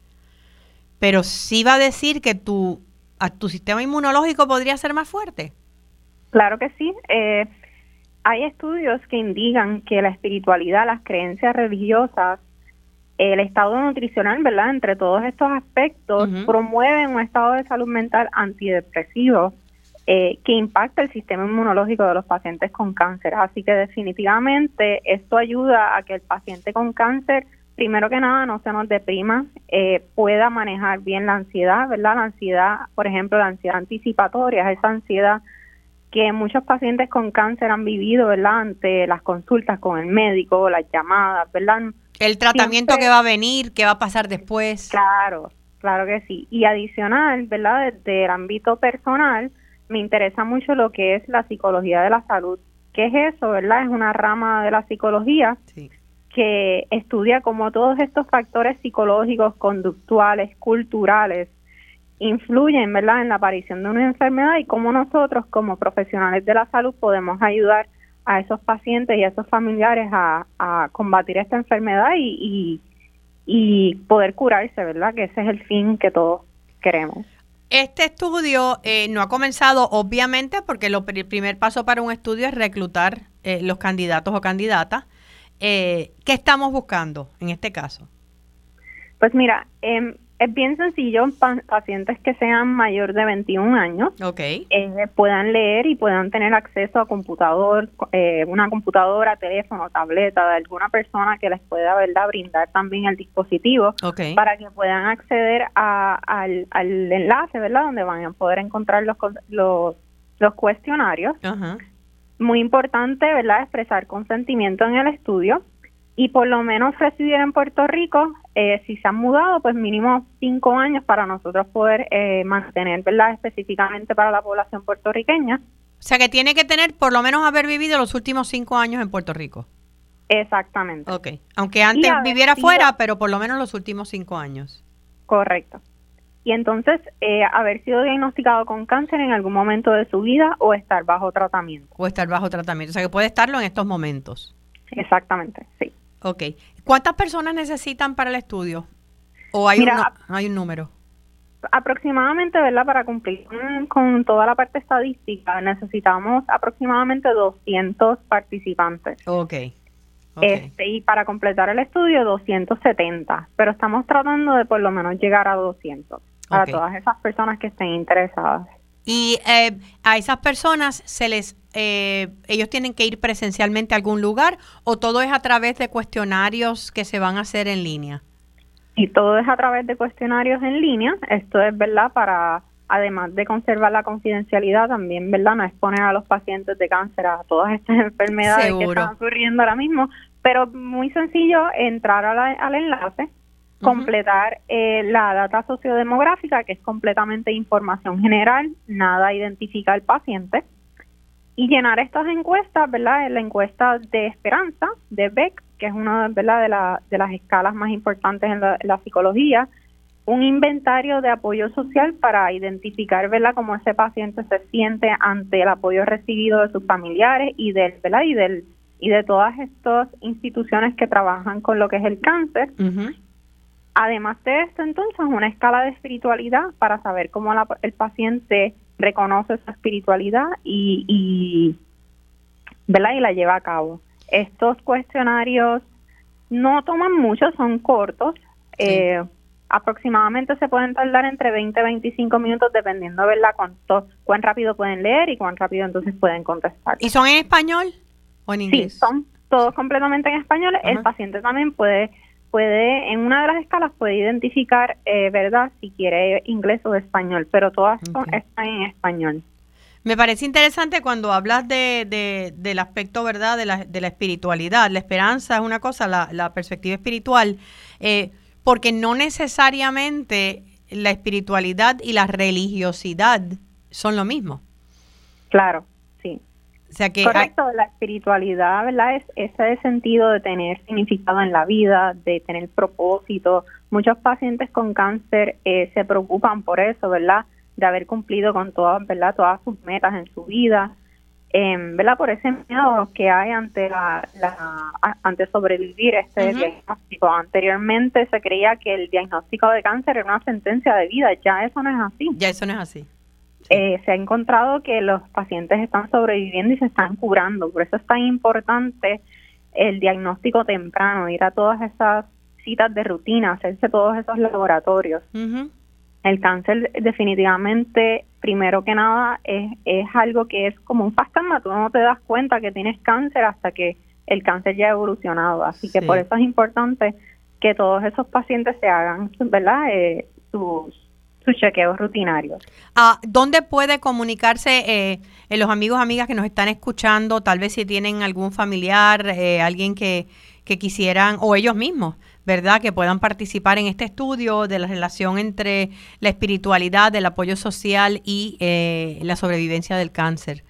Speaker 2: pero sí va a decir que tu, a tu sistema inmunológico podría ser más fuerte.
Speaker 4: Claro que sí. Eh, hay estudios que indican que la espiritualidad, las creencias religiosas, el estado nutricional, ¿verdad? Entre todos estos aspectos, promueven un estado de salud mental antidepresivo eh, que impacta el sistema inmunológico de los pacientes con cáncer. Así que definitivamente esto ayuda a que el paciente con cáncer, primero que nada, no se nos deprima, eh, pueda manejar bien la ansiedad, ¿verdad? La ansiedad, por ejemplo, la ansiedad anticipatoria, esa ansiedad que muchos pacientes con cáncer han vivido, ¿verdad? Ante las consultas con el médico, las llamadas, ¿verdad?
Speaker 2: El tratamiento que va a venir, qué va a pasar después.
Speaker 4: Claro, claro que sí. Y adicional, ¿verdad? Desde el ámbito personal, me interesa mucho lo que es la psicología de la salud. ¿Qué es eso, verdad? Es una rama de la psicología que estudia cómo todos estos factores psicológicos, conductuales, culturales, influyen, ¿verdad?, en la aparición de una enfermedad y cómo nosotros como profesionales de la salud podemos ayudar a esos pacientes y a esos familiares a, combatir esta enfermedad y, y, poder curarse, ¿verdad? Que ese es el fin que todos queremos.
Speaker 2: Este estudio eh, no ha comenzado, obviamente, porque lo, el primer paso para un estudio es reclutar eh, los candidatos o candidatas. Eh, ¿Qué estamos buscando en este caso?
Speaker 4: Pues mira, eh, es bien sencillo, pacientes que sean mayor de 21 años
Speaker 2: okay.
Speaker 4: Eh, puedan leer y puedan tener acceso a computador, eh, una computadora, teléfono, tableta de alguna persona que les pueda verdad brindar también el dispositivo para que puedan acceder al, enlace, ¿verdad? Donde van a poder encontrar los, los, los cuestionarios. Muy importante, ¿verdad? Expresar consentimiento en el estudio y por lo menos residir en Puerto Rico, eh, si se han mudado, pues mínimo cinco años para nosotros poder eh, mantener, ¿verdad? Específicamente para la población puertorriqueña.
Speaker 2: O sea que tiene que tener por lo menos haber vivido los últimos cinco años en Puerto Rico.
Speaker 4: Exactamente.
Speaker 2: Ok, aunque antes viviera fuera, pero por lo menos los últimos cinco años.
Speaker 4: Correcto. Y entonces, eh, haber sido diagnosticado con cáncer en algún momento de su vida o estar bajo tratamiento.
Speaker 2: O estar bajo tratamiento. O sea que puede estarlo en estos momentos.
Speaker 4: Exactamente, sí.
Speaker 2: Ok. ¿Cuántas personas necesitan para el estudio? ¿O hay, un, hay un número?
Speaker 4: Aproximadamente, ¿verdad? Para cumplir con, toda la parte estadística, necesitamos aproximadamente 200 participantes.
Speaker 2: Ok.
Speaker 4: Este, y para completar el estudio, 270. Pero estamos tratando de por lo menos llegar a 200 para todas esas personas que estén interesadas.
Speaker 2: Y eh, a esas personas se les, eh, ellos tienen que ir presencialmente a algún lugar o todo es a través de cuestionarios que se van a hacer en línea.
Speaker 4: Y todo es a través de cuestionarios en línea. Esto es verdad para, además de conservar la confidencialidad, también verdad no exponer a los pacientes de cáncer a todas estas enfermedades que están ocurriendo ahora mismo. Pero muy sencillo entrar al enlace completar eh, la data sociodemográfica, que es completamente información general, nada identifica al paciente, y llenar estas encuestas, ¿verdad? La encuesta de esperanza de Beck, que es una ¿verdad? De, la, de las escalas más importantes en la, psicología, un inventario de apoyo social para identificar, ¿verdad?, cómo ese paciente se siente ante el apoyo recibido de sus familiares y del, ¿verdad? y del y de todas estas instituciones que trabajan con lo que es el cáncer. Además de esto, entonces, una escala de espiritualidad para saber cómo el paciente reconoce esa espiritualidad y, y, y la lleva a cabo. Estos cuestionarios no toman mucho, son cortos. Eh, aproximadamente se pueden tardar entre 20 y 25 minutos dependiendo, ¿verdad?, cuánto, cuán rápido pueden leer y cuán rápido entonces pueden contestar.
Speaker 2: ¿Y son en español o en inglés?
Speaker 4: Sí, son todos completamente en español. El paciente también puede puede, en una de las escalas puede identificar, eh, ¿verdad?, si quiere inglés o español, pero todas son, están en español.
Speaker 2: Me parece interesante cuando hablas de, del aspecto, ¿verdad?, de la, de la espiritualidad. La esperanza es una cosa, la, la perspectiva espiritual, eh, porque no necesariamente la espiritualidad y la religiosidad son lo mismo.
Speaker 4: Claro.
Speaker 2: O sea que
Speaker 4: Correcto, la espiritualidad, ¿verdad? Es ese sentido de tener significado en la vida, de tener propósito. Muchos pacientes con cáncer eh, se preocupan por eso, ¿verdad? De haber cumplido con todas, ¿verdad? Todas sus metas en su vida, eh, ¿verdad? Por ese miedo que hay ante la, ante sobrevivir este diagnóstico. Anteriormente se creía que el diagnóstico de cáncer era una sentencia de vida, ya eso no es así.
Speaker 2: Ya eso no es así.
Speaker 4: Eh, se ha encontrado que los pacientes están sobreviviendo y se están curando. Por eso es tan importante el diagnóstico temprano, ir a todas esas citas de rutina, hacerse todos esos laboratorios. El cáncer definitivamente, primero que nada, es, es algo que es como un fantasma. Tú no te das cuenta que tienes cáncer hasta que el cáncer ya ha evolucionado. Así que por eso es importante que todos esos pacientes se hagan, ¿verdad? Eh, sus sus chequeos rutinarios.
Speaker 2: Ah, ¿Dónde puede comunicarse eh, los amigos, amigas que nos están escuchando? Tal vez si tienen algún familiar, eh, alguien que, que quisieran, o ellos mismos, ¿verdad? Que puedan participar en este estudio de la relación entre la espiritualidad, el apoyo social y eh, la sobrevivencia del cáncer.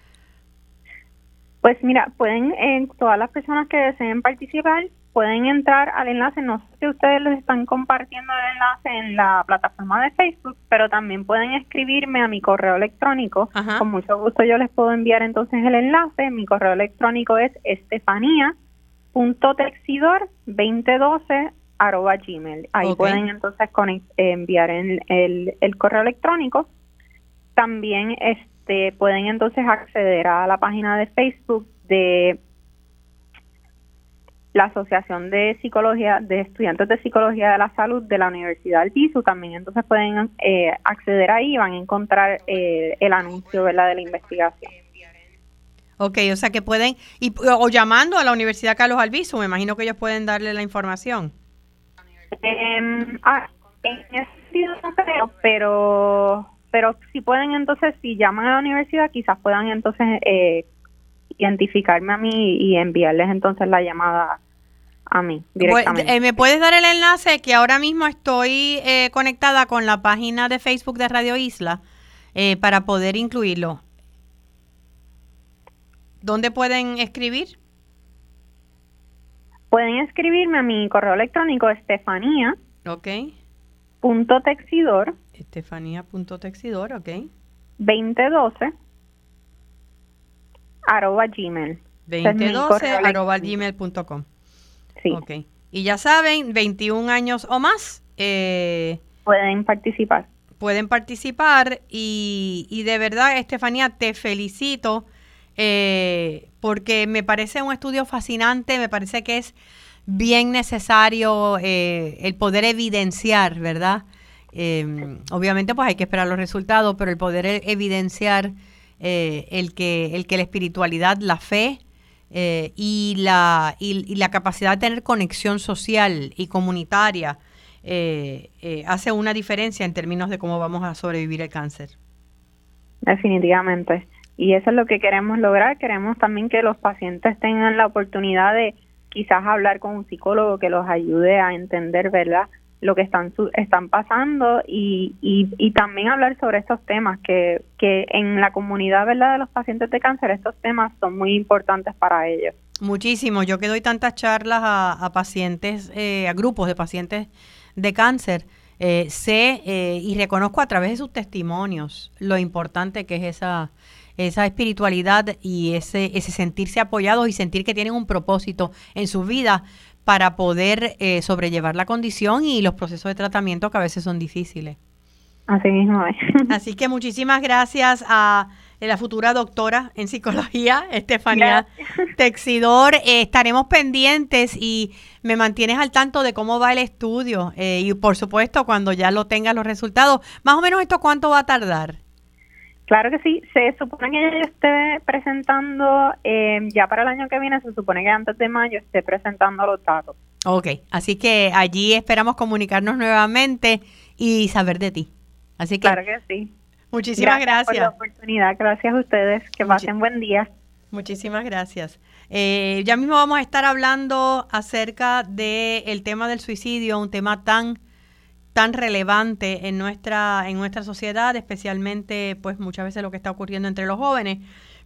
Speaker 4: Pues mira, pueden, eh, todas las personas que deseen participar, pueden entrar al enlace, no sé si ustedes les están compartiendo el enlace en la plataforma de Facebook, pero también pueden escribirme a mi correo electrónico. Con mucho gusto yo les puedo enviar entonces el enlace. Mi correo electrónico es estefanía.texidor2012 arroba gmail. Ahí pueden entonces enviar el, el, correo electrónico. También este pueden entonces acceder a la página de Facebook de la Asociación de Psicología de Estudiantes de Psicología de la Salud de la Universidad del Piso. También entonces pueden eh, acceder ahí y van a encontrar eh, el anuncio ¿verdad? de la investigación.
Speaker 2: Ok, o sea que pueden, y, o llamando a la Universidad Carlos Albizu, me imagino que ellos pueden darle la información.
Speaker 4: Eh, ah, en ese sentido no creo, pero, pero si pueden entonces, si llaman a la universidad, quizás puedan entonces eh, identificarme a mí y enviarles entonces la llamada a mí directamente.
Speaker 2: Eh, ¿Me puedes dar el enlace que ahora mismo estoy eh, conectada con la página de Facebook de Radio Isla eh, para poder incluirlo? ¿Dónde pueden escribir?
Speaker 4: Pueden escribirme a mi correo electrónico estefanía.
Speaker 2: Ok.
Speaker 4: Punto texidor.
Speaker 2: Estefanía punto texidor, ok.
Speaker 4: 2012 arroba gmail.
Speaker 2: 2012 arroba gmail.com.
Speaker 4: Sí.
Speaker 2: Ok. Y ya saben, 21 años o más. Eh,
Speaker 4: pueden participar.
Speaker 2: Pueden participar y, y de verdad, Estefanía, te felicito eh, porque me parece un estudio fascinante, me parece que es bien necesario eh, el poder evidenciar, ¿verdad? obviamente pues hay que esperar los resultados, pero el poder e-, evidenciar eh, el, que, el que la espiritualidad, la fe eh, y, la, y, la capacidad de tener conexión social y comunitaria eh, hace una diferencia en términos de cómo vamos a sobrevivir el cáncer.
Speaker 4: Definitivamente. Y eso es lo que queremos lograr. Queremos también que los pacientes tengan la oportunidad de quizás hablar con un psicólogo que los ayude a entender, ¿verdad? Lo que están están pasando y, y, también hablar sobre estos temas que, que en la comunidad verdad de los pacientes de cáncer estos temas son muy importantes para ellos.
Speaker 2: Muchísimo. Yo que doy tantas charlas a, pacientes eh, a grupos de pacientes de cáncer eh, sé eh, y reconozco a través de sus testimonios lo importante que es esa esa espiritualidad y ese ese sentirse apoyados y sentir que tienen un propósito en su vida para poder eh, sobrellevar la condición y los procesos de tratamiento que a veces son difíciles.
Speaker 4: Así mismo es.
Speaker 2: Así que muchísimas gracias a eh, la futura doctora en psicología, Estefanía Texidor. Eh, estaremos pendientes y me mantienes al tanto de cómo va el estudio y por supuesto cuando ya lo tengas los resultados. Más o menos esto cuánto va a tardar.
Speaker 4: Claro que sí, se supone que yo esté presentando, eh, ya para el año que viene, se supone que antes de mayo esté presentando los datos.
Speaker 2: Ok, así que allí esperamos comunicarnos nuevamente y saber de ti. Así que.
Speaker 4: Claro que sí.
Speaker 2: Muchísimas gracias.
Speaker 4: Por la oportunidad, gracias a ustedes, que pasen buen día.
Speaker 2: Muchísimas gracias. Eh, ya mismo vamos a estar hablando acerca del el tema del suicidio, un tema tan tan relevante en nuestra, en nuestra sociedad, especialmente pues muchas veces lo que está ocurriendo entre los jóvenes.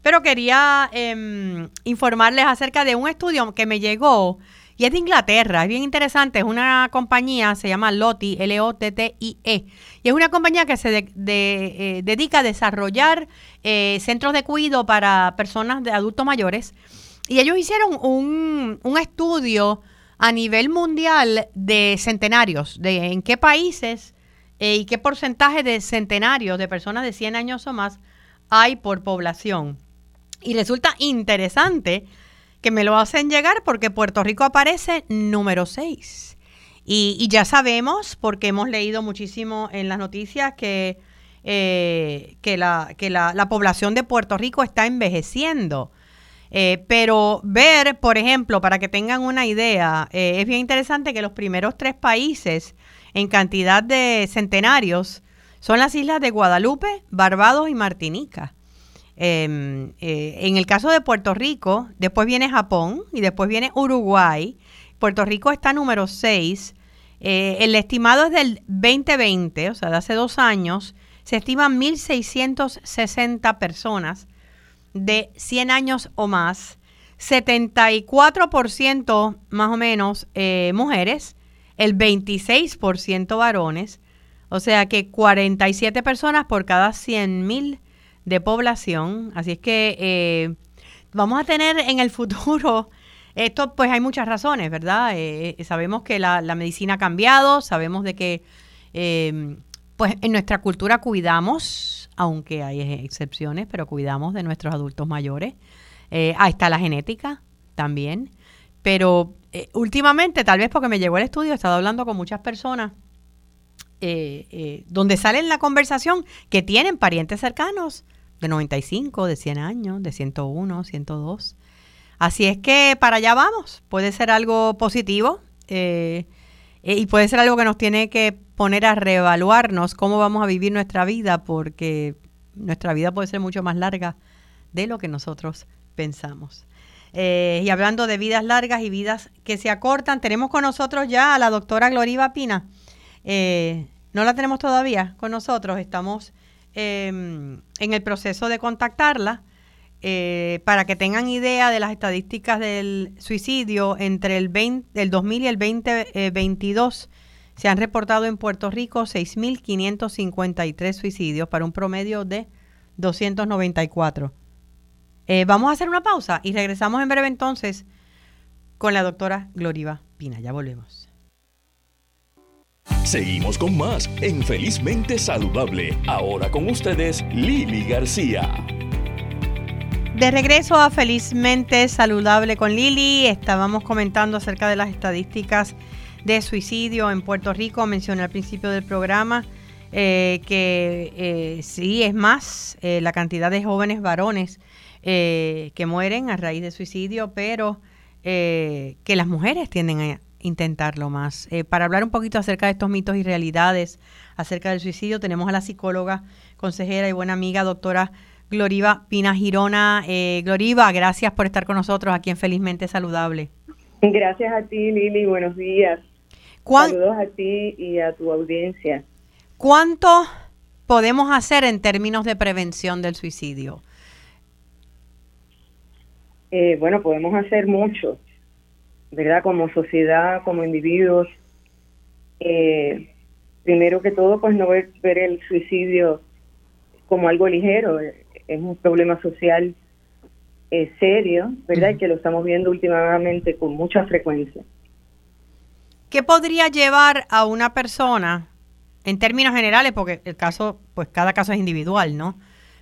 Speaker 2: Pero quería em, informarles acerca de un estudio que me llegó y es de Inglaterra, es bien interesante, es una compañía, se llama Lotti, L-O-T-T-I-E, y es una compañía que se eh, dedica a desarrollar eh, centros de cuidado para personas de adultos mayores. Y ellos hicieron un, un estudio a nivel mundial de centenarios, de en qué países eh, y qué porcentaje de centenarios de personas de 100 años o más hay por población. Y resulta interesante que me lo hacen llegar porque Puerto Rico aparece número 6. Y, ya sabemos, porque hemos leído muchísimo en las noticias, que, eh, que, la, que la, la, población de Puerto Rico está envejeciendo. Eh, pero ver, por ejemplo, para que tengan una idea, eh, es bien interesante que los primeros tres países en cantidad de centenarios son las islas de Guadalupe, Barbados y Martinica. Em, eh, en el caso de Puerto Rico, después viene Japón y después viene Uruguay. Puerto Rico está número 6. el estimado es del 2020, o sea, de hace dos años. Se estiman 1.660 personas de 100 años o más, 74% más o menos eh, mujeres, el 26% varones, o sea que 47 personas por cada 100 mil de población. Así es que eh, vamos a tener en el futuro, esto pues hay muchas razones, ¿verdad? Eh, sabemos que la, la, medicina ha cambiado, sabemos de que pues en nuestra cultura cuidamos aunque hay excepciones, pero cuidamos de nuestros adultos mayores. Eh, ahí está la genética también. Pero eh, últimamente, tal vez porque me llegó el estudio, he estado hablando con muchas personas eh, donde sale en la conversación que tienen parientes cercanos de 95, de 100 años, de 101, 102. Así es que para allá vamos. Puede ser algo positivo y puede ser algo que nos tiene que poner a reevaluarnos cómo vamos a vivir nuestra vida, porque nuestra vida puede ser mucho más larga de lo que nosotros pensamos. Eh, y hablando de vidas largas y vidas que se acortan, tenemos con nosotros ya a la doctora Gloriva Pina. Eh, no la tenemos todavía con nosotros, estamos em, en el proceso de contactarla eh, para que tengan idea de las estadísticas del suicidio entre el, 20, el 2000 y el 2022 se han reportado en Puerto Rico 6.553 suicidios para un promedio de 294. Eh, vamos a hacer una pausa y regresamos en breve entonces con la doctora Gloriva Pina. Ya volvemos.
Speaker 1: Seguimos con más en Felizmente Saludable. Ahora con ustedes, Lili García.
Speaker 2: De regreso a Felizmente Saludable con Lili, estábamos comentando acerca de las estadísticas de suicidio en Puerto Rico. Mencioné al principio del programa eh, que eh, sí es más eh, la cantidad de jóvenes varones que mueren a raíz de suicidio, pero que las mujeres tienden a intentarlo más. para hablar un poquito acerca de estos mitos y realidades acerca del suicidio, tenemos a la psicóloga, consejera y buena amiga, doctora Gloriva Pina Girona. Gloriva, gracias por estar con nosotros aquí en Felizmente Saludable.
Speaker 5: Gracias a ti, Lili. Buenos días. Saludos a ti y a tu audiencia.
Speaker 2: ¿Cuánto podemos hacer en términos de prevención del suicidio?
Speaker 5: Eh, bueno, podemos hacer mucho, ¿verdad? Como sociedad, como individuos. Eh, primero que todo, pues no ver, ver el suicidio como algo ligero, es un problema social eh, serio, ¿verdad? Y que lo estamos viendo últimamente con mucha frecuencia.
Speaker 2: ¿Qué podría llevar a una persona, en términos generales, porque el caso, pues cada caso es individual, ¿no?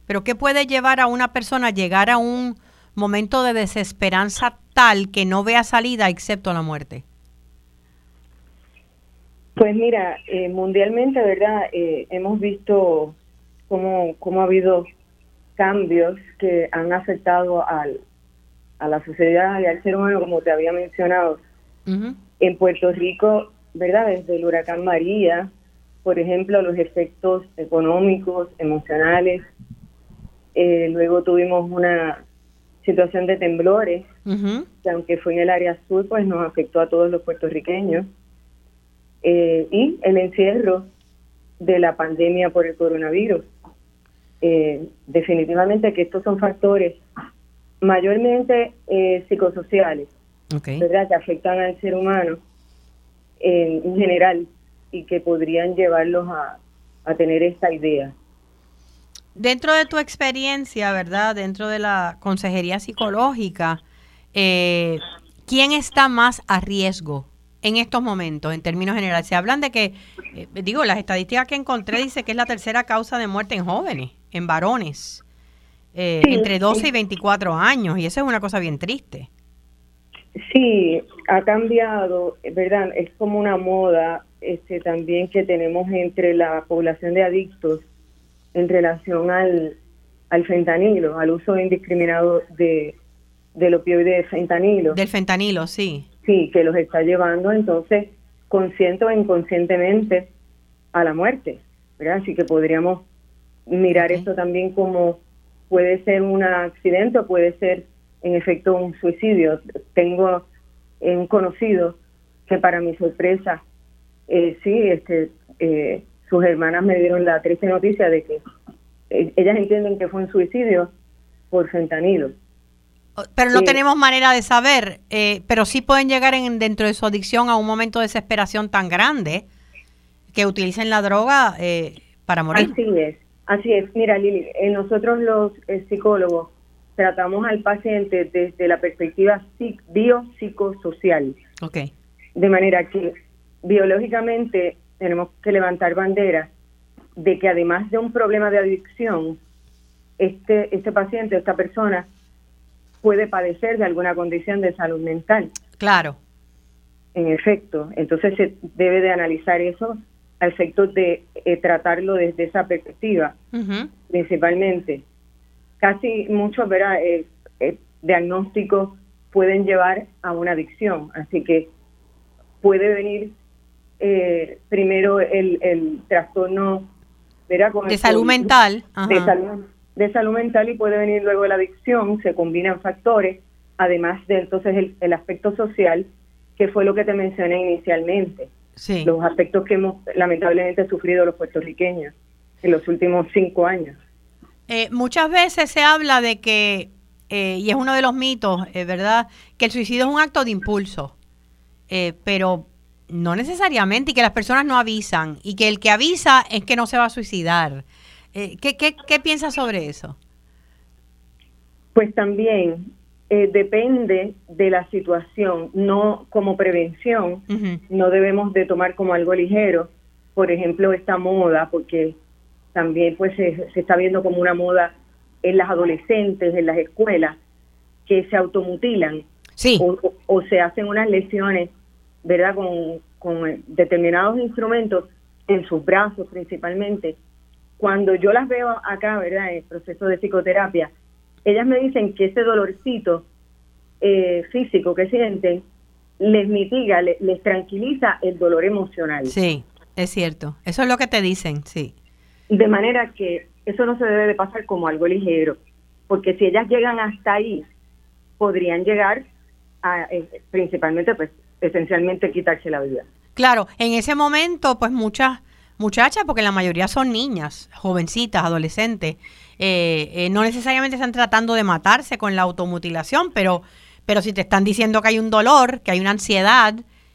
Speaker 2: Pero ¿qué puede llevar a una persona a llegar a un momento de desesperanza tal que no vea salida excepto la muerte?
Speaker 5: Pues mira, eh, mundialmente, ¿verdad? Eh, hemos visto cómo, cómo ha habido cambios que han afectado al, a la sociedad y al ser humano, como te había mencionado. En Puerto Rico, ¿verdad? Desde el huracán María, por ejemplo, los efectos económicos, emocionales. Eh, luego tuvimos una situación de temblores, que aunque fue en el área sur, pues nos afectó a todos los puertorriqueños. eh, y el encierro de la pandemia por el coronavirus. Eh, definitivamente que estos son factores mayormente eh, psicosociales, ¿verdad? que afectan al ser humano en general y que podrían llevarlos a, a tener esta idea.
Speaker 2: Dentro de tu experiencia, ¿verdad? Dentro de la consejería psicológica, eh, ¿quién está más a riesgo en estos momentos, en términos generales? Se hablan de que, eh, digo, las estadísticas que encontré dice que es la tercera causa de muerte en jóvenes, en varones, eh, entre 12 y 24 años, y eso es una cosa bien triste.
Speaker 5: Sí, ha cambiado, ¿verdad? Es como una moda este, también que tenemos entre la población de adictos en relación al, al fentanilo, al uso indiscriminado de, del opioide de fentanilo.
Speaker 2: Del fentanilo, sí.
Speaker 5: Sí, que los está llevando entonces consciente o inconscientemente a la muerte, ¿verdad? Así que podríamos mirar esto también como puede ser un accidente o puede ser en efecto un suicidio. Tengo un conocido que para mi sorpresa, eh, sí, este, eh, sus hermanas me dieron la triste noticia de que eh, ellas entienden que fue un suicidio por fentanilo.
Speaker 2: Pero no tenemos manera de saber, eh, pero sí pueden llegar en, dentro de su adicción a un momento de desesperación tan grande que utilicen la droga eh, para morir.
Speaker 5: Así es, así es. Mira, Lili, nosotros los psicólogos tratamos al paciente desde la perspectiva biopsicosocial.
Speaker 2: Ok.
Speaker 5: De manera que biológicamente tenemos que levantar banderas de que además de un problema de adicción, este, este paciente, esta persona, puede padecer de alguna condición de salud mental.
Speaker 2: Claro.
Speaker 5: En efecto, entonces se debe de analizar eso a efectos de eh, tratarlo desde esa perspectiva, principalmente. Casi muchos. Eh, eh, diagnósticos pueden llevar a una adicción, así que puede venir eh, primero el, el trastorno
Speaker 2: de salud mental.
Speaker 5: De salud, de salud mental y puede venir luego la adicción, se combinan factores, además de entonces el, el aspecto social, que fue lo que te mencioné inicialmente.
Speaker 2: Sí.
Speaker 5: Los aspectos que hemos lamentablemente sufrido los puertorriqueños en los últimos cinco años.
Speaker 2: Eh, muchas veces se habla de que, eh, y es uno de los mitos, es ¿verdad?, que el suicidio es un acto de impulso. pero no necesariamente, y que las personas no avisan, y que el que avisa es que no se va a suicidar. Eh, ¿qué, qué, qué piensas sobre eso?
Speaker 5: Pues también eh, depende de la situación, no como prevención, no debemos de tomar como algo ligero, por ejemplo, esta moda, porque también pues se, está viendo como una moda en las adolescentes, en las escuelas, que se automutilan
Speaker 2: sí.
Speaker 5: o se hacen unas lesiones ¿verdad? Con, con determinados instrumentos en sus brazos principalmente. Cuando yo las veo acá, ¿verdad? En el proceso de psicoterapia, ellas me dicen que ese dolorcito eh, físico que sienten les mitiga, les, les tranquiliza el dolor emocional.
Speaker 2: Sí, es cierto. Eso es lo que te dicen, sí.
Speaker 5: De manera que eso no se debe de pasar como algo ligero, porque si ellas llegan hasta ahí, podrían llegar a, eh, principalmente pues esencialmente quitarse la vida.
Speaker 2: Claro, en ese momento, pues muchas muchachas, porque la mayoría son niñas, jovencitas, adolescentes, eh, eh, no necesariamente están tratando de matarse con la automutilación, pero, pero si te están diciendo que hay un dolor, que hay una ansiedad,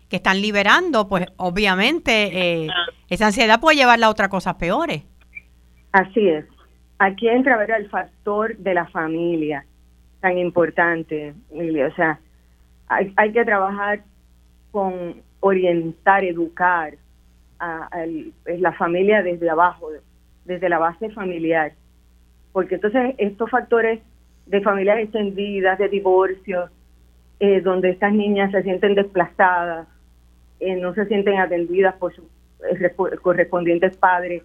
Speaker 2: que están liberando, pues obviamente eh, esa ansiedad puede llevarla a otras cosas peores.
Speaker 5: Así es. Aquí entra ver el factor de la familia, tan importante, O sea, hay que trabajar con orientar, educar a, la familia desde abajo, desde la base familiar. Porque entonces estos factores de familias extendidas, de divorcios, eh, donde estas niñas se sienten desplazadas, eh, no se sienten atendidas por sus eh, correspondientes padres,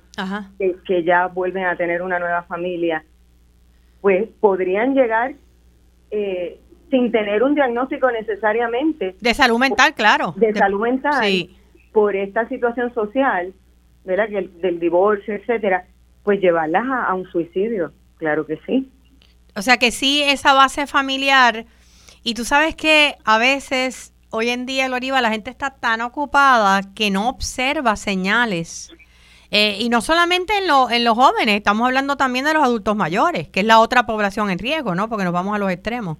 Speaker 5: que, que, ya vuelven a tener una nueva familia, pues podrían llegar eh, sin tener un diagnóstico necesariamente.
Speaker 2: De salud mental, claro.
Speaker 5: De, salud mental. Por esta situación social, ¿verdad? Que del divorcio, etcétera, pues llevarlas a, un suicidio, claro que sí.
Speaker 2: O sea que sí, esa base familiar, y tú sabes que a veces hoy en día, Loriva, la gente está tan ocupada que no observa señales. Eh, y no solamente en, en los jóvenes, estamos hablando también de los adultos mayores, que es la otra población en riesgo, ¿no? Porque nos vamos a los extremos.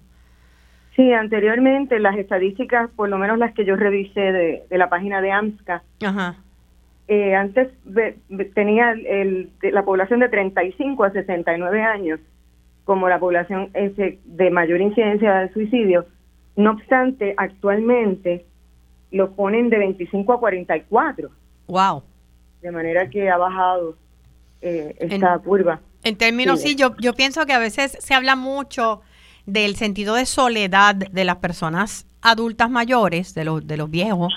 Speaker 5: Sí, anteriormente las estadísticas, por lo menos las que yo revisé de, la página de AMSCA, eh, antes tenía el, la población de 35 a 69 años como la población de mayor incidencia de suicidio. No obstante, actualmente lo ponen de 25 a 44.
Speaker 2: Wow.
Speaker 5: De manera que ha bajado eh, esta curva.
Speaker 2: En términos, sí, yo, yo pienso que a veces se habla mucho del sentido de soledad de las personas adultas mayores, de los, de los viejos,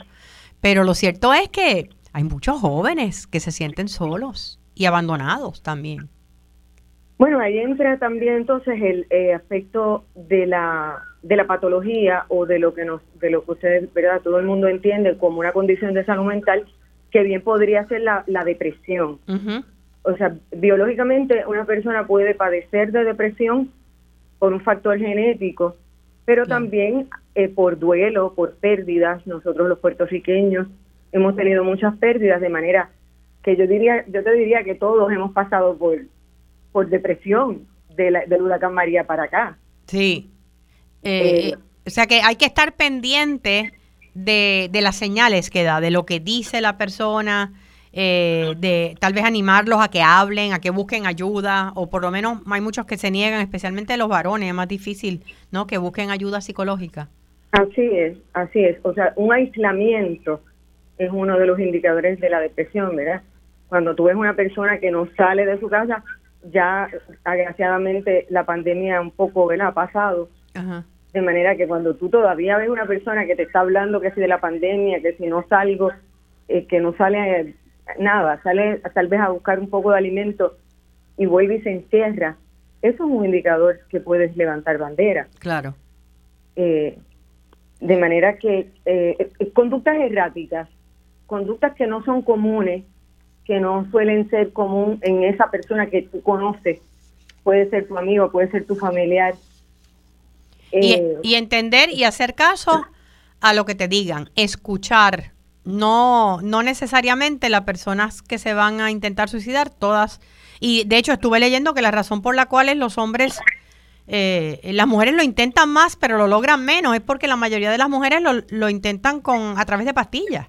Speaker 2: pero lo cierto es que hay muchos jóvenes que se sienten solos y abandonados también.
Speaker 5: Bueno, ahí entra también entonces el eh, aspecto de la de la patología o de lo que nos de lo que ustedes, verdad, todo el mundo entiende como una condición de salud mental que bien podría ser la, la depresión. O sea, biológicamente una persona puede padecer de depresión por un factor genético, pero también eh, por duelo, por pérdidas. Nosotros los puertorriqueños hemos tenido muchas pérdidas de manera que yo diría, yo te diría que todos hemos pasado por, por depresión de la, del huracán María para acá.
Speaker 2: Sí. Eh, eh, o sea que hay que estar pendiente de, de las señales que da, de lo que dice la persona, eh, de tal vez animarlos a que hablen, a que busquen ayuda, o por lo menos hay muchos que se niegan, especialmente los varones, es más difícil, ¿no? Que busquen ayuda psicológica.
Speaker 5: Así es, así es. O sea, un aislamiento es uno de los indicadores de la depresión, ¿verdad? Cuando tú ves una persona que no sale de su casa, ya agraciadamente la pandemia un poco, ¿verdad? Ha pasado. De manera que cuando tú todavía ves una persona que te está hablando que si de la pandemia, que si no salgo, eh, que no sale nada, sale tal vez a buscar un poco de alimento y vuelve y se encierra, eso es un indicador que puedes levantar bandera.
Speaker 2: Claro.
Speaker 5: Eh, de manera que eh, eh, conductas erráticas, conductas que no son comunes, que no suelen ser común en esa persona que tú conoces, puede ser tu amigo, puede ser tu familiar.
Speaker 2: y entender y hacer caso a lo que te digan, escuchar, no, no necesariamente las personas que se van a intentar suicidar, todas, y de hecho estuve leyendo que la razón por la cual los hombres, eh, las mujeres lo intentan más, pero lo logran menos, es porque la mayoría de las mujeres lo, lo intentan con a través de pastillas.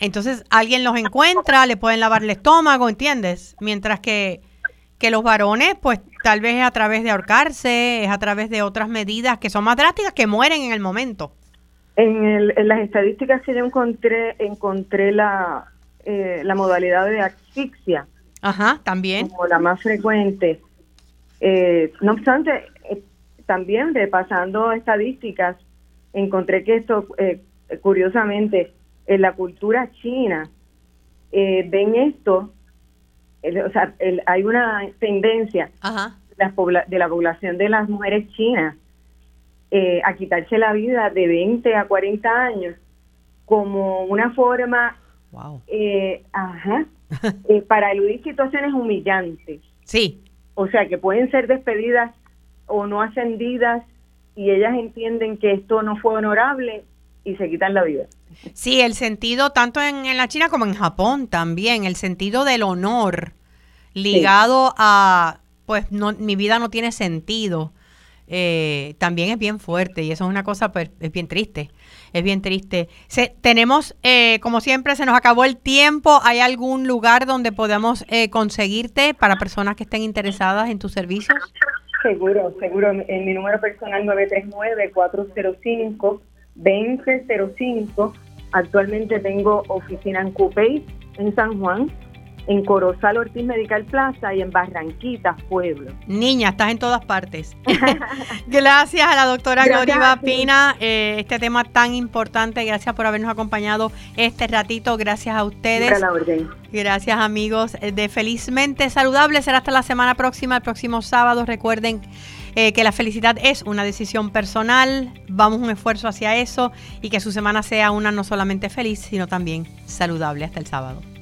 Speaker 2: Entonces alguien los encuentra, le pueden lavar el estómago, ¿entiendes? Mientras que, que los varones, pues tal vez es a través de ahorcarse, es a través de otras medidas que son más drásticas, que mueren en el momento.
Speaker 5: En, las estadísticas que yo encontré, encontré la, eh, la modalidad de asfixia.
Speaker 2: Ajá, también.
Speaker 5: Como la más frecuente. Eh, no obstante, eh, también repasando estadísticas, encontré que esto, curiosamente, en la cultura china, ven esto, o sea, hay una tendencia de la población de las mujeres chinas eh, a quitarse la vida de 20 a 40 años como una forma eh, eh, para eludir situaciones humillantes.
Speaker 2: Sí.
Speaker 5: O sea, que pueden ser despedidas o no ascendidas y ellas entienden que esto no fue honorable y se quitan la vida.
Speaker 2: Sí, el sentido, tanto en, en la China como en Japón también, el sentido del honor ligado a, pues, no, mi vida no tiene sentido eh, también es bien fuerte y eso es una cosa, pues, es bien triste, es bien triste. tenemos, eh, como siempre, se nos acabó el tiempo. ¿Hay algún lugar donde podamos eh, conseguirte para personas que estén interesadas en tus servicios?
Speaker 5: Seguro, seguro. En mi número personal 939-405-2005. Actualmente tengo oficina en Cupey, en San Juan en Corozal Ortiz Medical Plaza y en Barranquitas, Pueblo.
Speaker 2: Niña, estás en todas partes. gracias a la doctora Gloria Pina, eh, este tema tan importante. Gracias por habernos acompañado este ratito. Gracias a ustedes. Gracias amigos de Felizmente Saludable. Será hasta la semana próxima, el próximo sábado. Recuerden eh, que la felicidad es una decisión personal. Vamos un esfuerzo hacia eso y que su semana sea una no solamente feliz, sino también saludable. Hasta el sábado.